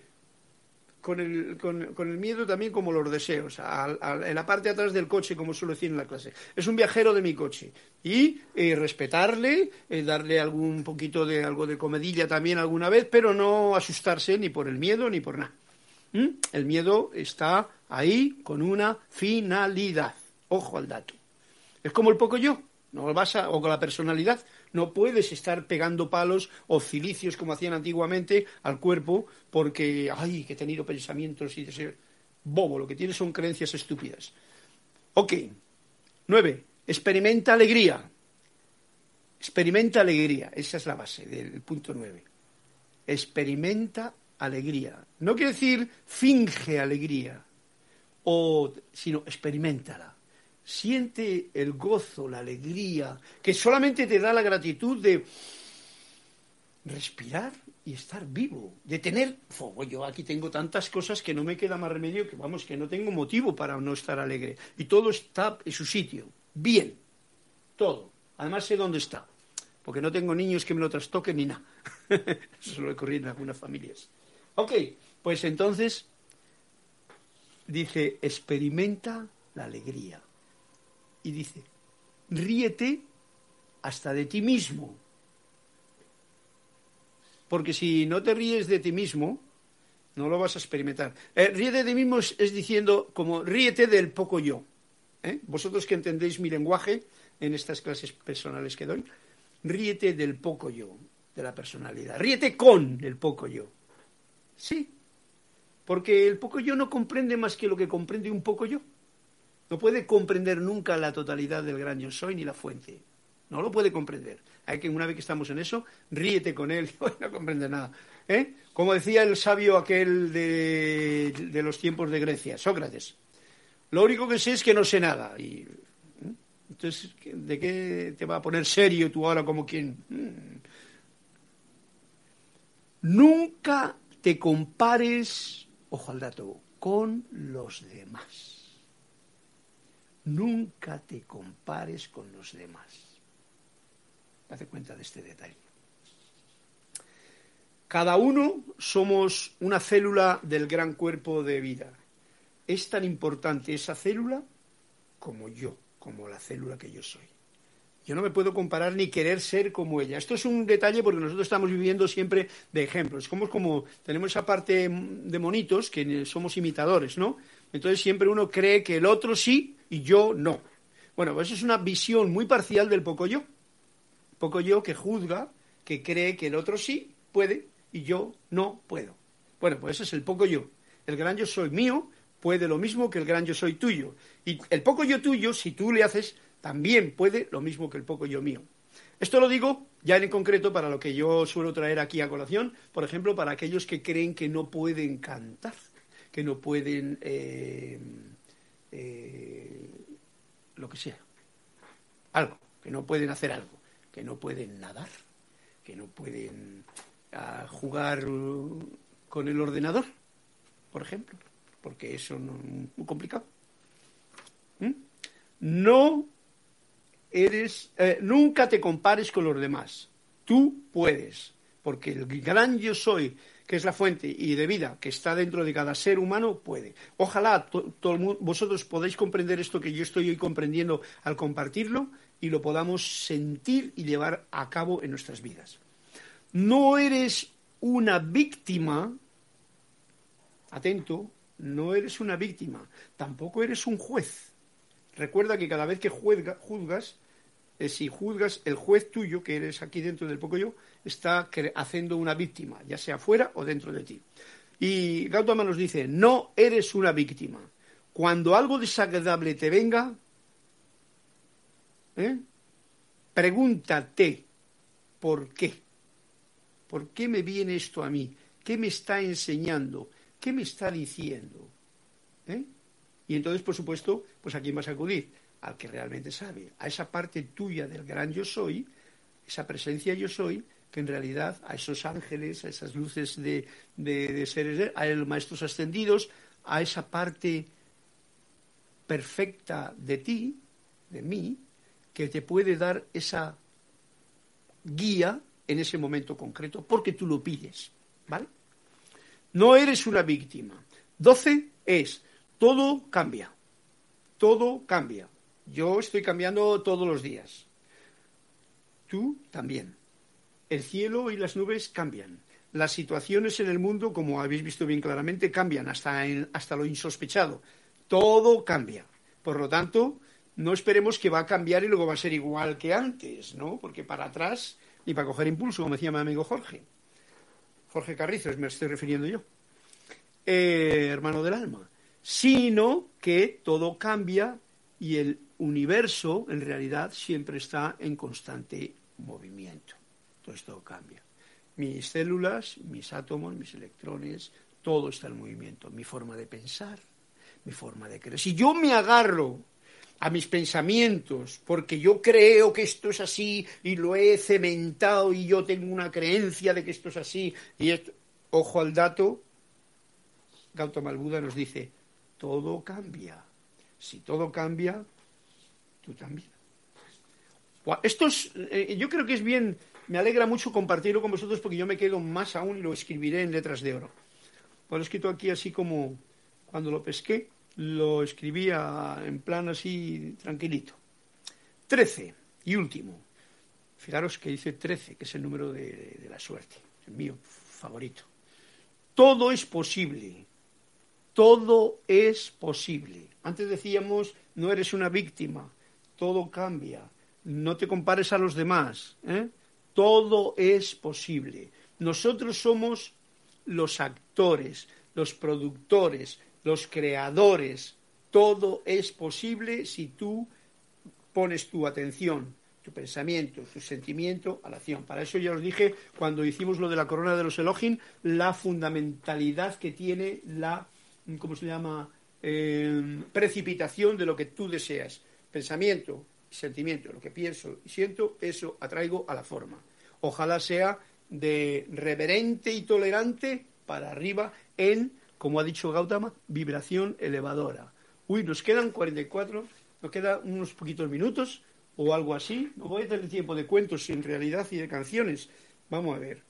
con el, con, el miedo también como los deseos, en la parte atrás del coche, como suelo decir en la clase. Es un viajero de mi coche. Y eh, respetarle, eh, darle algún poquito de algo de comedilla también alguna vez, pero no asustarse ni por el miedo ni por nada. ¿Mm? El miedo está ahí con una finalidad. Ojo al dato. Es como el poco yo, no vas a, o con la personalidad. No puedes estar pegando palos o cilicios como hacían antiguamente al cuerpo porque, ay, que he tenido pensamientos y deseos. Bobo, lo que tienes son creencias estúpidas. Ok. Nueve. Experimenta alegría. Experimenta alegría. Esa es la base del punto nueve. Experimenta alegría. No quiere decir finge alegría, o, sino experimentala siente el gozo, la alegría, que solamente te da la gratitud de respirar y estar vivo, de tener, yo aquí tengo tantas cosas que no me queda más remedio que, vamos, que no tengo motivo para no estar alegre. Y todo está en su sitio, bien, todo. Además sé dónde está, porque no tengo niños que me lo trastoquen ni nada. Eso lo ocurrido en algunas familias. Ok, pues entonces dice, experimenta la alegría y dice, ríete hasta de ti mismo. Porque si no te ríes de ti mismo, no lo vas a experimentar. Eh, ríete de ti mismo es, diciendo como ríete del poco yo. ¿eh? Vosotros que entendéis mi lenguaje en estas clases personales que doy, ríete del poco yo, de la personalidad. Ríete con el poco yo. Sí, porque el poco yo no comprende más que lo que comprende un poco yo. No puede comprender nunca la totalidad del gran yo soy ni la fuente. No lo puede comprender. Hay que, una vez que estamos en eso, ríete con él, no comprende nada. ¿Eh? Como decía el sabio aquel de, de, los tiempos de Grecia, Sócrates. Lo único que sé es que no sé nada. Y, ¿eh? Entonces, ¿de qué te va a poner serio tú ahora como quien? Mm. Nunca te compares, ojo al dato, con los demás. Nunca te compares con los demás. Date cuenta de este detalle. Cada uno somos una célula del gran cuerpo de vida. Es tan importante esa célula como yo, como la célula que yo soy. Yo no me puedo comparar ni querer ser como ella. Esto es un detalle porque nosotros estamos viviendo siempre de ejemplos. Como, como tenemos esa parte de monitos que somos imitadores, ¿no? Entonces siempre uno cree que el otro sí y yo no. Bueno, pues eso es una visión muy parcial del poco yo. Poco yo que juzga, que cree que el otro sí puede y yo no puedo. Bueno, pues eso es el poco yo. El gran yo soy mío puede lo mismo que el gran yo soy tuyo. Y el poco yo tuyo, si tú le haces, también puede lo mismo que el poco yo mío. Esto lo digo ya en concreto para lo que yo suelo traer aquí a colación, por ejemplo, para aquellos que creen que no pueden cantar, que no pueden eh, eh, lo que sea, algo, que no pueden hacer algo, que no pueden nadar, que no pueden ah, jugar uh, con el ordenador, por ejemplo, porque eso es muy complicado. ¿Mm? No eres, eh, nunca te compares con los demás. Tú puedes, porque el gran yo soy, que es la fuente y de vida que está dentro de cada ser humano, puede. Ojalá vosotros podáis comprender esto que yo estoy hoy comprendiendo al compartirlo y lo podamos sentir y llevar a cabo en nuestras vidas. No eres una víctima, atento, no eres una víctima, tampoco eres un juez. Recuerda que cada vez que juzgas, eh, si juzgas, el juez tuyo, que eres aquí dentro del poco yo, está haciendo una víctima, ya sea fuera o dentro de ti. Y Gautama nos dice, no eres una víctima. Cuando algo desagradable te venga, ¿eh? pregúntate, ¿por qué? ¿Por qué me viene esto a mí? ¿Qué me está enseñando? ¿Qué me está diciendo? ¿Eh? Y entonces, por supuesto, pues a quién vas a acudir? Al que realmente sabe, a esa parte tuya del gran yo soy, esa presencia yo soy, que en realidad a esos ángeles, a esas luces de, de, seres, a los maestros ascendidos, a esa parte perfecta de ti, de mí, que te puede dar esa guía en ese momento concreto, porque tú lo pides, ¿vale? No eres una víctima. Doce es, todo cambia, todo cambia. Yo estoy cambiando todos los días. Tú también. El cielo y las nubes cambian. Las situaciones en el mundo, como habéis visto bien claramente, cambian hasta, hasta lo insospechado. Todo cambia. Por lo tanto, no esperemos que va a cambiar y luego va a ser igual que antes, ¿no? Porque para atrás, ni para coger impulso, como decía mi amigo Jorge. Jorge Carrizos, me estoy refiriendo yo. Eh, hermano del alma. Sino que todo cambia y el universo en realidad siempre está en constante movimiento. Todo esto cambia. Mis células, mis átomos, mis electrones, todo está en movimiento. Mi forma de pensar, mi forma de creer. Si yo me agarro a mis pensamientos porque yo creo que esto es así y lo he cementado y yo tengo una creencia de que esto es así y ojo al dato, Gautama Buda nos dice, todo cambia. Si todo cambia, tú también. Esto es, eh, yo creo que es bien, me alegra mucho compartirlo con vosotros porque yo me quedo más aún y lo escribiré en letras de oro. Lo he escrito aquí así como cuando lo pesqué, lo escribía en plan así tranquilito. Trece, y último. Fijaros que dice trece, que es el número de, de la suerte, el mío favorito. Todo es posible. Todo es posible. Antes decíamos, no eres una víctima, todo cambia. No te compares a los demás. ¿eh? Todo es posible. Nosotros somos los actores, los productores, los creadores. Todo es posible si tú pones tu atención, tu pensamiento, tu sentimiento a la acción. Para eso ya os dije cuando hicimos lo de la corona de los Elohim, la fundamentalidad que tiene la, ¿cómo se llama? Eh, precipitación de lo que tú deseas pensamiento y sentimiento, lo que pienso y siento, eso atraigo a la forma. Ojalá sea de reverente y tolerante para arriba en, como ha dicho Gautama, vibración elevadora. Uy, nos quedan 44, nos quedan unos poquitos minutos o algo así. No voy a tener tiempo de cuentos en realidad y de canciones. Vamos a ver.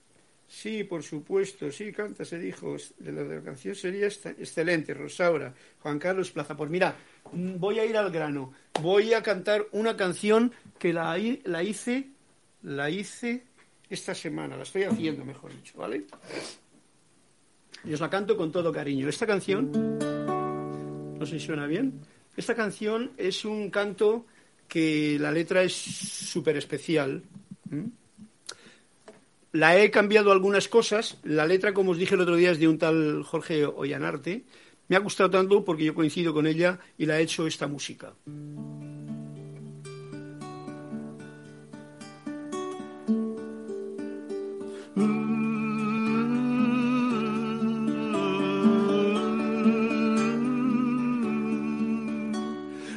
Sí, por supuesto, sí, canta, se dijo. De la, canción sería excelente, Rosaura. Juan Carlos Plaza. Pues mira, mm, voy a ir al grano. Voy a cantar una canción que la, la hice, la hice esta semana, la estoy haciendo, mejor dicho, ¿vale? Y os la canto con todo cariño. Esta canción, no sé si suena bien, esta canción es un canto que la letra es súper especial la he cambiado algunas cosas. La letra, como os dije el otro día, es de un tal Jorge Ollanarte. Me ha gustado tanto porque yo coincido con ella y la ha hecho esta música.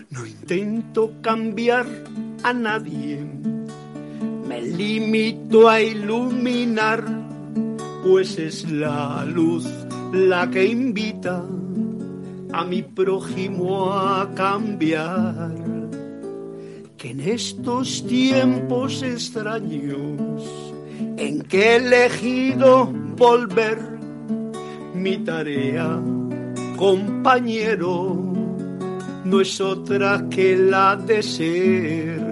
No intento cambiar a nadie me limito a iluminar, pues es la luz la que invita a mi prójimo a cambiar. Que en estos tiempos extraños en que he elegido volver, mi tarea, compañero, no es otra que la de ser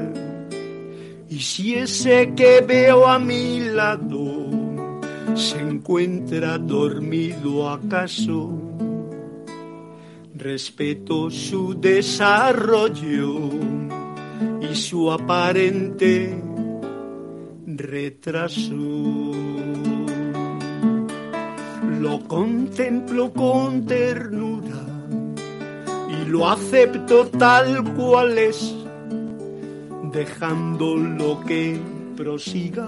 si ese que veo a mi lado se encuentra dormido acaso, respeto su desarrollo y su aparente retraso. Lo contemplo con ternura y lo acepto tal cual es dejando lo que prosiga,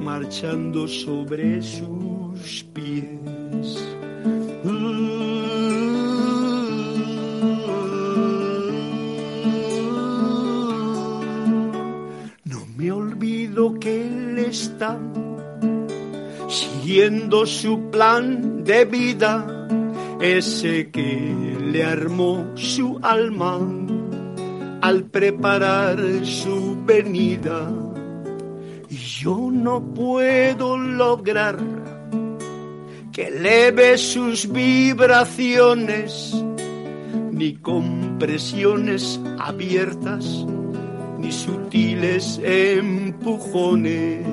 marchando sobre sus pies. No me olvido que él está siguiendo su plan de vida, ese que le armó su alma al preparar su venida. Y yo no puedo lograr que eleve sus vibraciones, ni con presiones abiertas, ni sutiles empujones,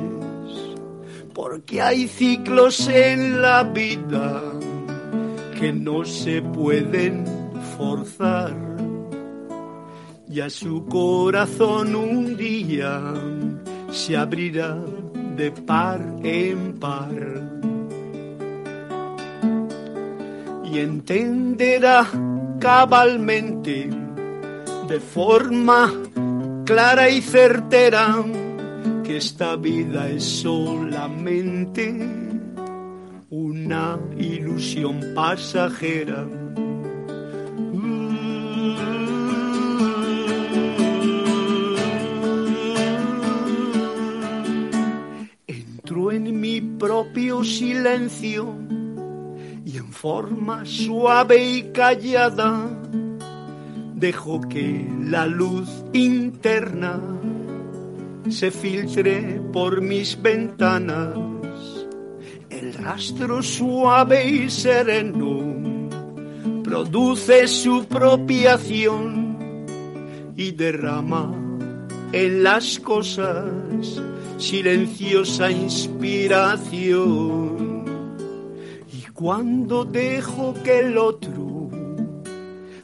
porque hay ciclos en la vida que no se pueden forzar y a su corazón un día se abrirá de par en par. Y entenderá cabalmente de forma clara y certera que esta vida es solamente una ilusión pasajera propio silencio y en forma suave y callada dejo que la luz interna se filtre por mis ventanas. El rastro suave y sereno produce su propia acción y derrama en las cosas silenciosa inspiración. Y cuando dejo que el otro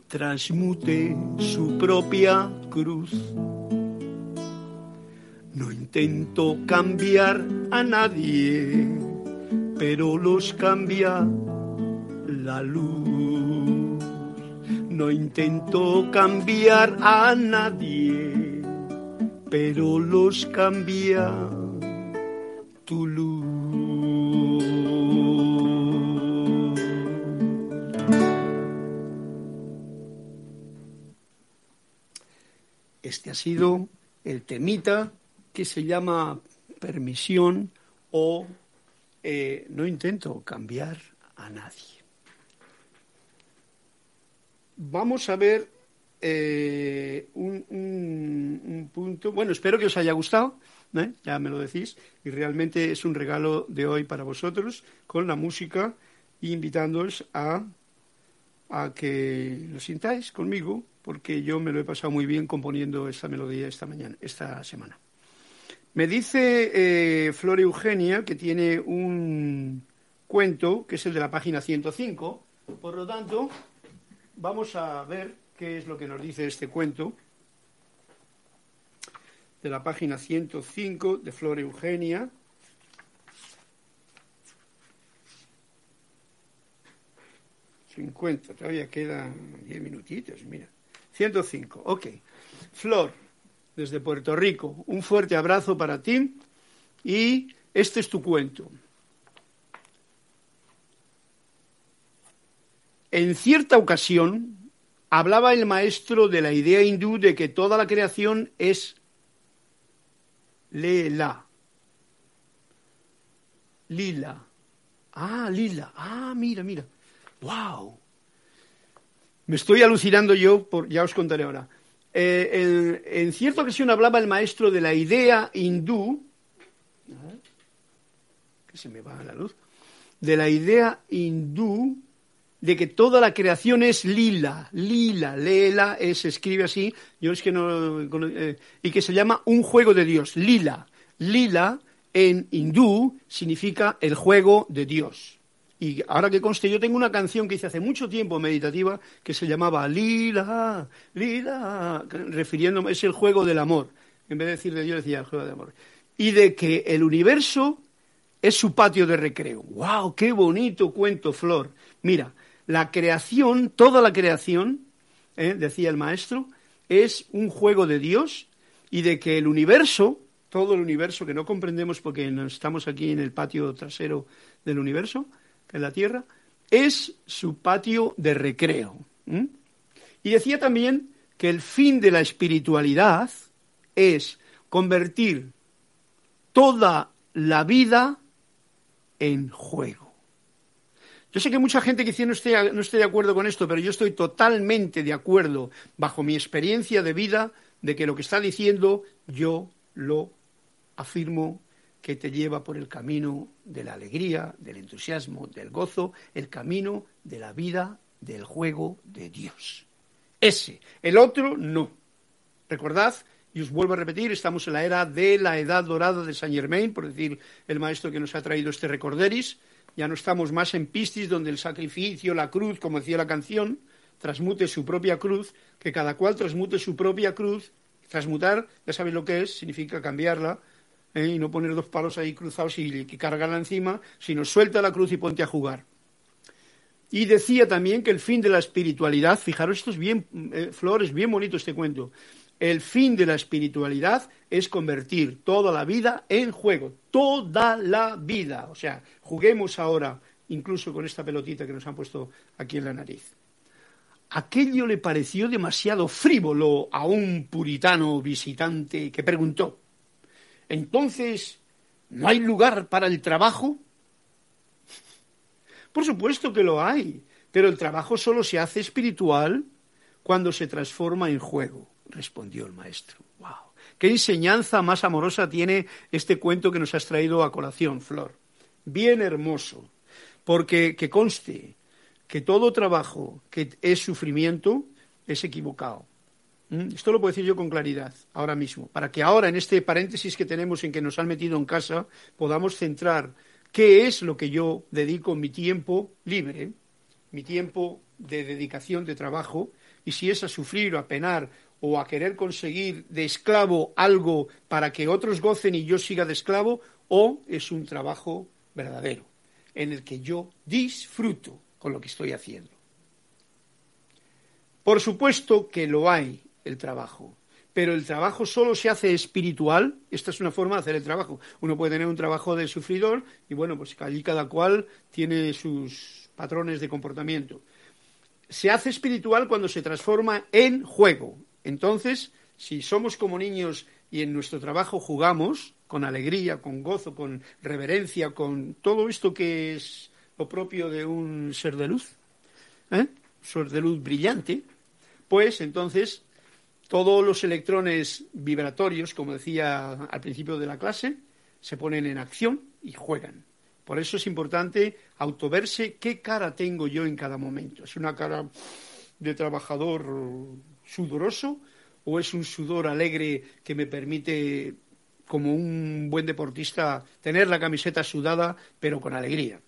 transmute su propia cruz, no intento cambiar a nadie, pero los cambia la luz. No intento cambiar a nadie pero los cambia tu luz. Este ha sido el temita que se llama permisión o eh, no intento cambiar a nadie. Vamos a ver eh, un, punto. Bueno, espero que os haya gustado, ¿eh? ya me lo decís, y realmente es un regalo de hoy para vosotros con la música invitándoos a, a que lo sintáis conmigo, porque yo me lo he pasado muy bien componiendo esta melodía esta mañana, esta semana. Me dice eh, Flor Eugenia que tiene un cuento que es el de la página 105, por lo tanto, vamos a ver qué es lo que nos dice este cuento. de la página 105 de Flor Eugenia. ...50, todavía quedan 10 minutitos, mira. 105, ok. Flor, desde Puerto Rico, un fuerte abrazo para ti y este es tu cuento. En cierta ocasión hablaba el maestro de la idea hindú de que toda la creación es Lela. Lila. Ah, lila. Ah, mira, mira. ¡Wow! Me estoy alucinando yo, por, ya os contaré ahora. Eh, en, cierta ocasión hablaba el maestro de la idea hindú, que se me va la luz, de la idea hindú de que toda la creación es lila, lila, lela, se escribe así, yo es que no, eh, y que se llama un juego de Dios, lila. Lila en hindú significa el juego de Dios. Y ahora que conste, yo tengo una canción que hice hace mucho tiempo meditativa que se llamaba Lila, Lila, refiriéndome, es el juego del amor. En vez de decir de Dios, decía el juego del amor. Y de que el universo es su patio de recreo. ¡Wow! ¡Qué bonito cuento, Flor! Mira, la creación, toda la creación, ¿eh? decía el maestro, es un juego de Dios y de que el universo, todo el universo que no comprendemos porque estamos aquí en el patio trasero del universo, en la Tierra, es su patio de recreo. Y decía también que el fin de la espiritualidad es convertir toda la vida en juego. Yo sé que mucha gente que no esté, no esté de acuerdo con esto, pero yo estoy totalmente de acuerdo, bajo mi experiencia de vida, de que lo que está diciendo yo lo afirmo que te lleva por el camino de la alegría, del entusiasmo, del gozo, el camino de la vida, del juego de Dios. Ese. El otro, no. Recordad, y os vuelvo a repetir, estamos en la era de la edad dorada de Saint Germain, por decir el maestro que nos ha traído este recorderis, ya no estamos más en Pistis, donde el sacrificio, la cruz, como decía la canción, transmute su propia cruz, que cada cual transmute su propia cruz. Transmutar, ya sabéis lo que es, significa cambiarla, ¿eh? y no poner dos palos ahí cruzados y, cargarla encima, sino suelta la cruz y ponte a jugar. Y decía también que el fin de la espiritualidad, fijaros, esto es bien, eh, Flores, bien bonito este cuento, el fin de la espiritualidad es convertir toda la vida en juego, toda la vida. O sea, juguemos ahora, incluso con esta pelotita que nos han puesto aquí en la nariz. Aquello le pareció demasiado frívolo a un puritano visitante que preguntó, entonces, ¿no hay lugar para el trabajo? Por supuesto que lo hay, pero el trabajo solo se hace espiritual cuando se transforma en juego respondió el maestro. ¡Wow! ¿Qué enseñanza más amorosa tiene este cuento que nos has traído a colación, Flor? Bien hermoso, porque que conste que todo trabajo que es sufrimiento es equivocado. ¿Mm? Esto lo puedo decir yo con claridad ahora mismo, para que ahora en este paréntesis que tenemos en que nos han metido en casa podamos centrar qué es lo que yo dedico mi tiempo libre, mi tiempo de dedicación de trabajo, y si es a sufrir o a penar o a querer conseguir de esclavo algo para que otros gocen y yo siga de esclavo, o es un trabajo verdadero, en el que yo disfruto con lo que estoy haciendo. Por supuesto que lo hay el trabajo, pero el trabajo solo se hace espiritual. Esta es una forma de hacer el trabajo. Uno puede tener un trabajo de sufridor y bueno, pues allí cada cual tiene sus patrones de comportamiento. Se hace espiritual cuando se transforma en juego, entonces, si somos como niños y en nuestro trabajo jugamos con alegría, con gozo, con reverencia, con todo esto que es lo propio de un ser de luz, ¿eh? ser de luz brillante, pues entonces todos los electrones vibratorios, como decía al principio de la clase, se ponen en acción y juegan. Por eso es importante autoverse qué cara tengo yo en cada momento. ¿Es una cara de trabajador sudoroso o es un sudor alegre que me permite, como un buen deportista, tener la camiseta sudada, pero con alegría?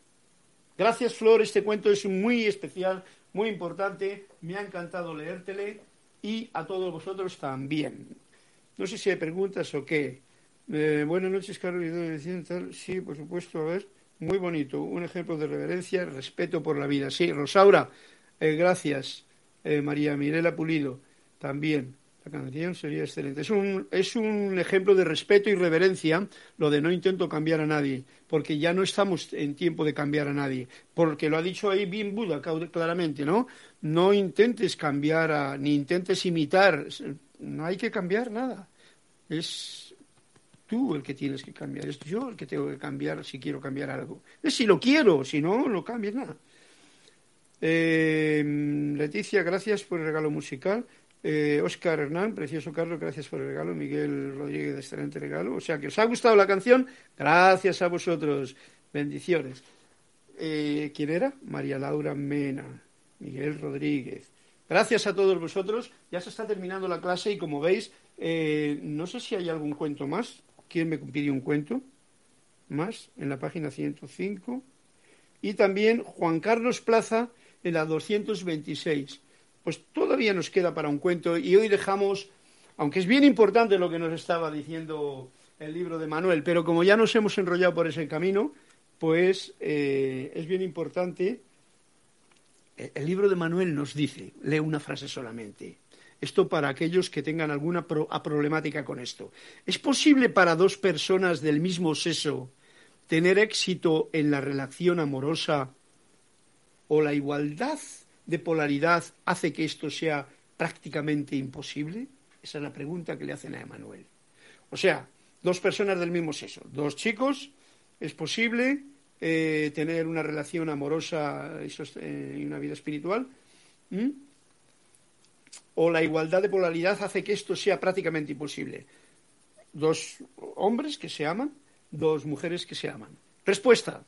Gracias, Flor. Este cuento es muy especial, muy importante. Me ha encantado leértele y a todos vosotros también. No sé si hay preguntas o qué. Eh, buenas noches, Carlos. Sí, por supuesto, a ver. Muy bonito. Un ejemplo de reverencia, respeto por la vida. Sí, Rosaura, eh, gracias. Eh, María Mirela Pulido, también. La canción sería excelente. Es un, es un ejemplo de respeto y reverencia lo de no intento cambiar a nadie, porque ya no estamos en tiempo de cambiar a nadie, porque lo ha dicho ahí bien Buda claramente, ¿no? No intentes cambiar a, ni intentes imitar, no hay que cambiar nada. Es tú el que tienes que cambiar, es yo el que tengo que cambiar si quiero cambiar algo. Es si lo quiero, si no, no cambies nada. Eh, Leticia, gracias por el regalo musical. Oscar eh, Hernán, precioso Carlos, gracias por el regalo. Miguel Rodríguez, excelente regalo. O sea que os ha gustado la canción, gracias a vosotros. Bendiciones. Eh, ¿Quién era? María Laura Mena, Miguel Rodríguez. Gracias a todos vosotros. Ya se está terminando la clase y como veis, eh, no sé si hay algún cuento más. ¿Quién me pidió un cuento? Más en la página 105. Y también Juan Carlos Plaza en la 226 pues todavía nos queda para un cuento y hoy dejamos, aunque es bien importante lo que nos estaba diciendo el libro de Manuel, pero como ya nos hemos enrollado por ese camino, pues eh, es bien importante. El libro de Manuel nos dice, lee una frase solamente. Esto para aquellos que tengan alguna problemática con esto. ¿Es posible para dos personas del mismo sexo tener éxito en la relación amorosa o la igualdad de polaridad hace que esto sea prácticamente imposible? Esa es la pregunta que le hacen a Emanuel. O sea, dos personas del mismo sexo, dos chicos, ¿es posible eh, tener una relación amorosa eh, y una vida espiritual? ¿O la igualdad de polaridad hace que esto sea prácticamente imposible? Dos hombres que se aman, dos mujeres que se aman. Respuesta.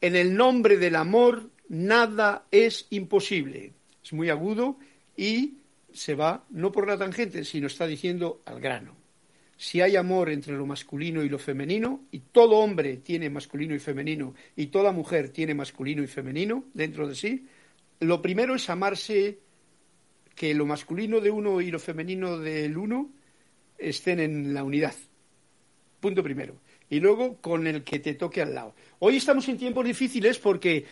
En el nombre del amor nada es imposible. Es muy agudo y se va no por la tangente, sino está diciendo al grano. Si hay amor entre lo masculino y lo femenino, y todo hombre tiene masculino y femenino, y toda mujer tiene masculino y femenino dentro de sí, lo primero es amarse que lo masculino de uno y lo femenino del uno estén en la unidad. Punto primero. Y luego con el que te toque al lado. Hoy estamos en tiempos difíciles porque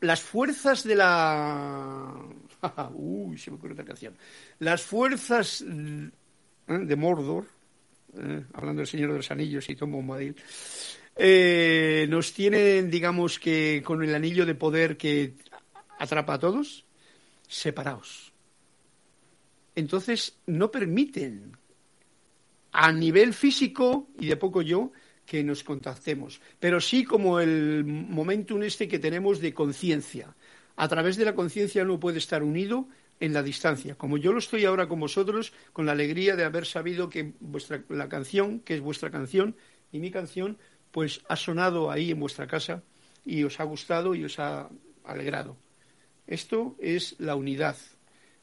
las fuerzas de la... Uy, se me ocurre otra canción. Las fuerzas eh, de Mordor, eh, hablando del Señor de los Anillos y Tom Bombadil, eh, nos tienen, digamos que, con el anillo de poder que atrapa a todos, separados. Entonces, no permiten a nivel físico, y de poco yo, que nos contactemos, pero sí como el momentum este que tenemos de conciencia. A través de la conciencia uno puede estar unido en la distancia, como yo lo estoy ahora con vosotros, con la alegría de haber sabido que vuestra, la canción, que es vuestra canción, y mi canción, pues ha sonado ahí en vuestra casa y os ha gustado y os ha alegrado. Esto es la unidad.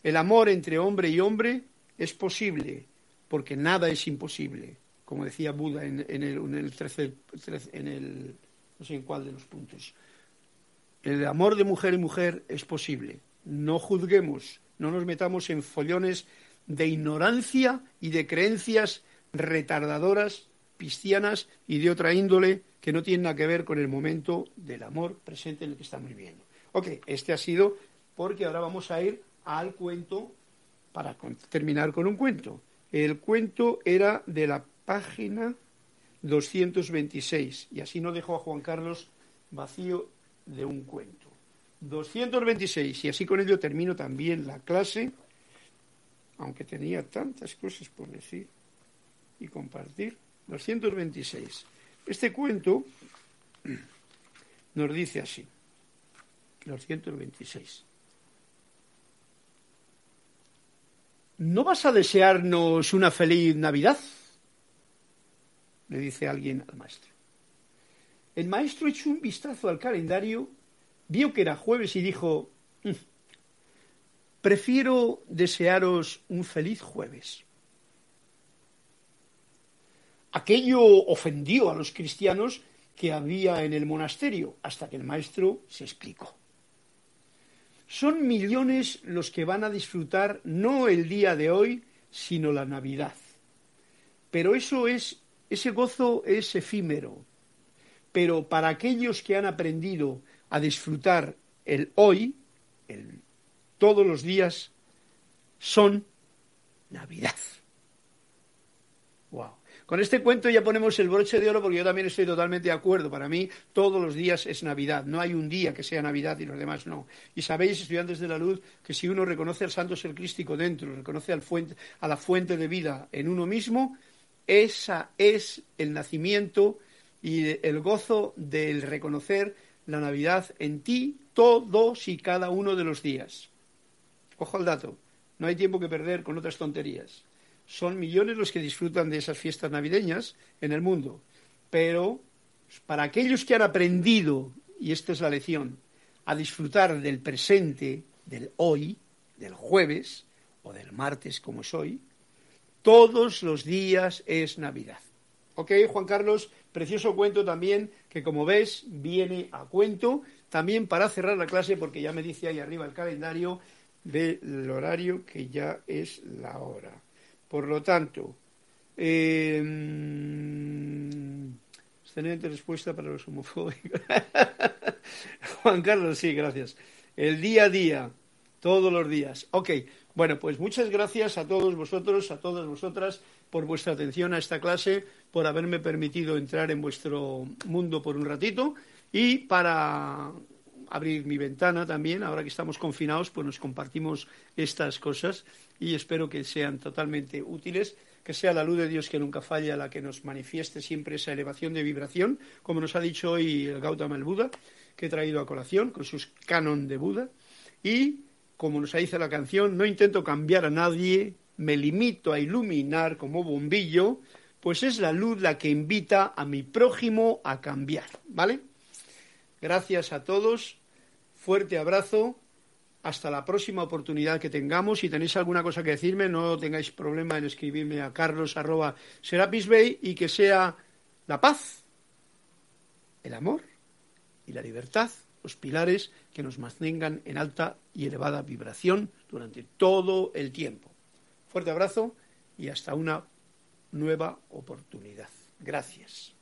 El amor entre hombre y hombre es posible, porque nada es imposible como decía Buda en, el, en el, 13, en el no sé en cuál de los puntos. El amor de mujer y mujer es posible. No juzguemos, no nos metamos en follones de ignorancia y de creencias retardadoras, cristianas y de otra índole que no tienen nada que ver con el momento del amor presente en el que estamos viviendo. Ok, este ha sido porque ahora vamos a ir al cuento para terminar con un cuento. El cuento era de la página 226. Y así no dejo a Juan Carlos vacío de un cuento. 226. Y así con ello termino también la clase, aunque tenía tantas cosas por decir y compartir. 226. Este cuento nos dice así. 226. ¿No vas a desearnos una feliz Navidad? Le dice alguien al maestro. El maestro echó un vistazo al calendario, vio que era jueves y dijo, mm, prefiero desearos un feliz jueves. Aquello ofendió a los cristianos que había en el monasterio, hasta que el maestro se explicó. Son millones los que van a disfrutar no el día de hoy, sino la Navidad Pero eso es, ese gozo es efímero. Pero para aquellos que han aprendido a disfrutar el hoy, el, todos los días, son Navidad. Wow. Con este cuento ya ponemos el broche de oro porque yo también estoy totalmente de acuerdo. Para mí todos los días es Navidad. No hay un día que sea Navidad y los demás no. Y sabéis, estudiantes de la luz, que si uno reconoce al Santo Ser Crístico dentro, reconoce al fuente, a la fuente de vida en uno mismo, esa es el nacimiento y el gozo del reconocer la Navidad en ti todos y cada uno de los días. Ojo al dato, no hay tiempo que perder con otras tonterías son millones los que disfrutan de esas fiestas navideñas en el mundo. Pero para aquellos que han aprendido, y esta es la lección, a disfrutar del presente, del hoy, del jueves o del martes como es hoy, todos los días es Navidad. ¿Ok, Juan Carlos? Precioso cuento también, que como ves viene a cuento, también para cerrar la clase, porque ya me dice ahí arriba el calendario del horario que ya es la hora. Por lo tanto, eh, excelente respuesta para los homofóbicos. Juan Carlos, sí, gracias. El día a día, todos los días. Ok, bueno, pues muchas gracias a todos vosotros, a todas vosotras, por vuestra atención a esta clase, por haberme permitido entrar en vuestro mundo por un ratito y para abrir mi ventana también, ahora que estamos confinados, pues nos compartimos estas cosas y espero que sean totalmente útiles, que sea la luz de Dios que nunca falla la que nos manifieste siempre esa elevación de vibración, como nos ha dicho hoy el Gautama el Buda, que he traído a colación con sus canon de Buda, y como nos dice la canción, no intento cambiar a nadie, me limito a iluminar como bombillo, pues es la luz la que invita a mi prójimo a cambiar, ¿vale? Gracias a todos, fuerte abrazo hasta la próxima oportunidad que tengamos. Si tenéis alguna cosa que decirme, no tengáis problema en escribirme a carlos arroba y que sea la paz, el amor y la libertad los pilares que nos mantengan en alta y elevada vibración durante todo el tiempo. Fuerte abrazo y hasta una nueva oportunidad. Gracias.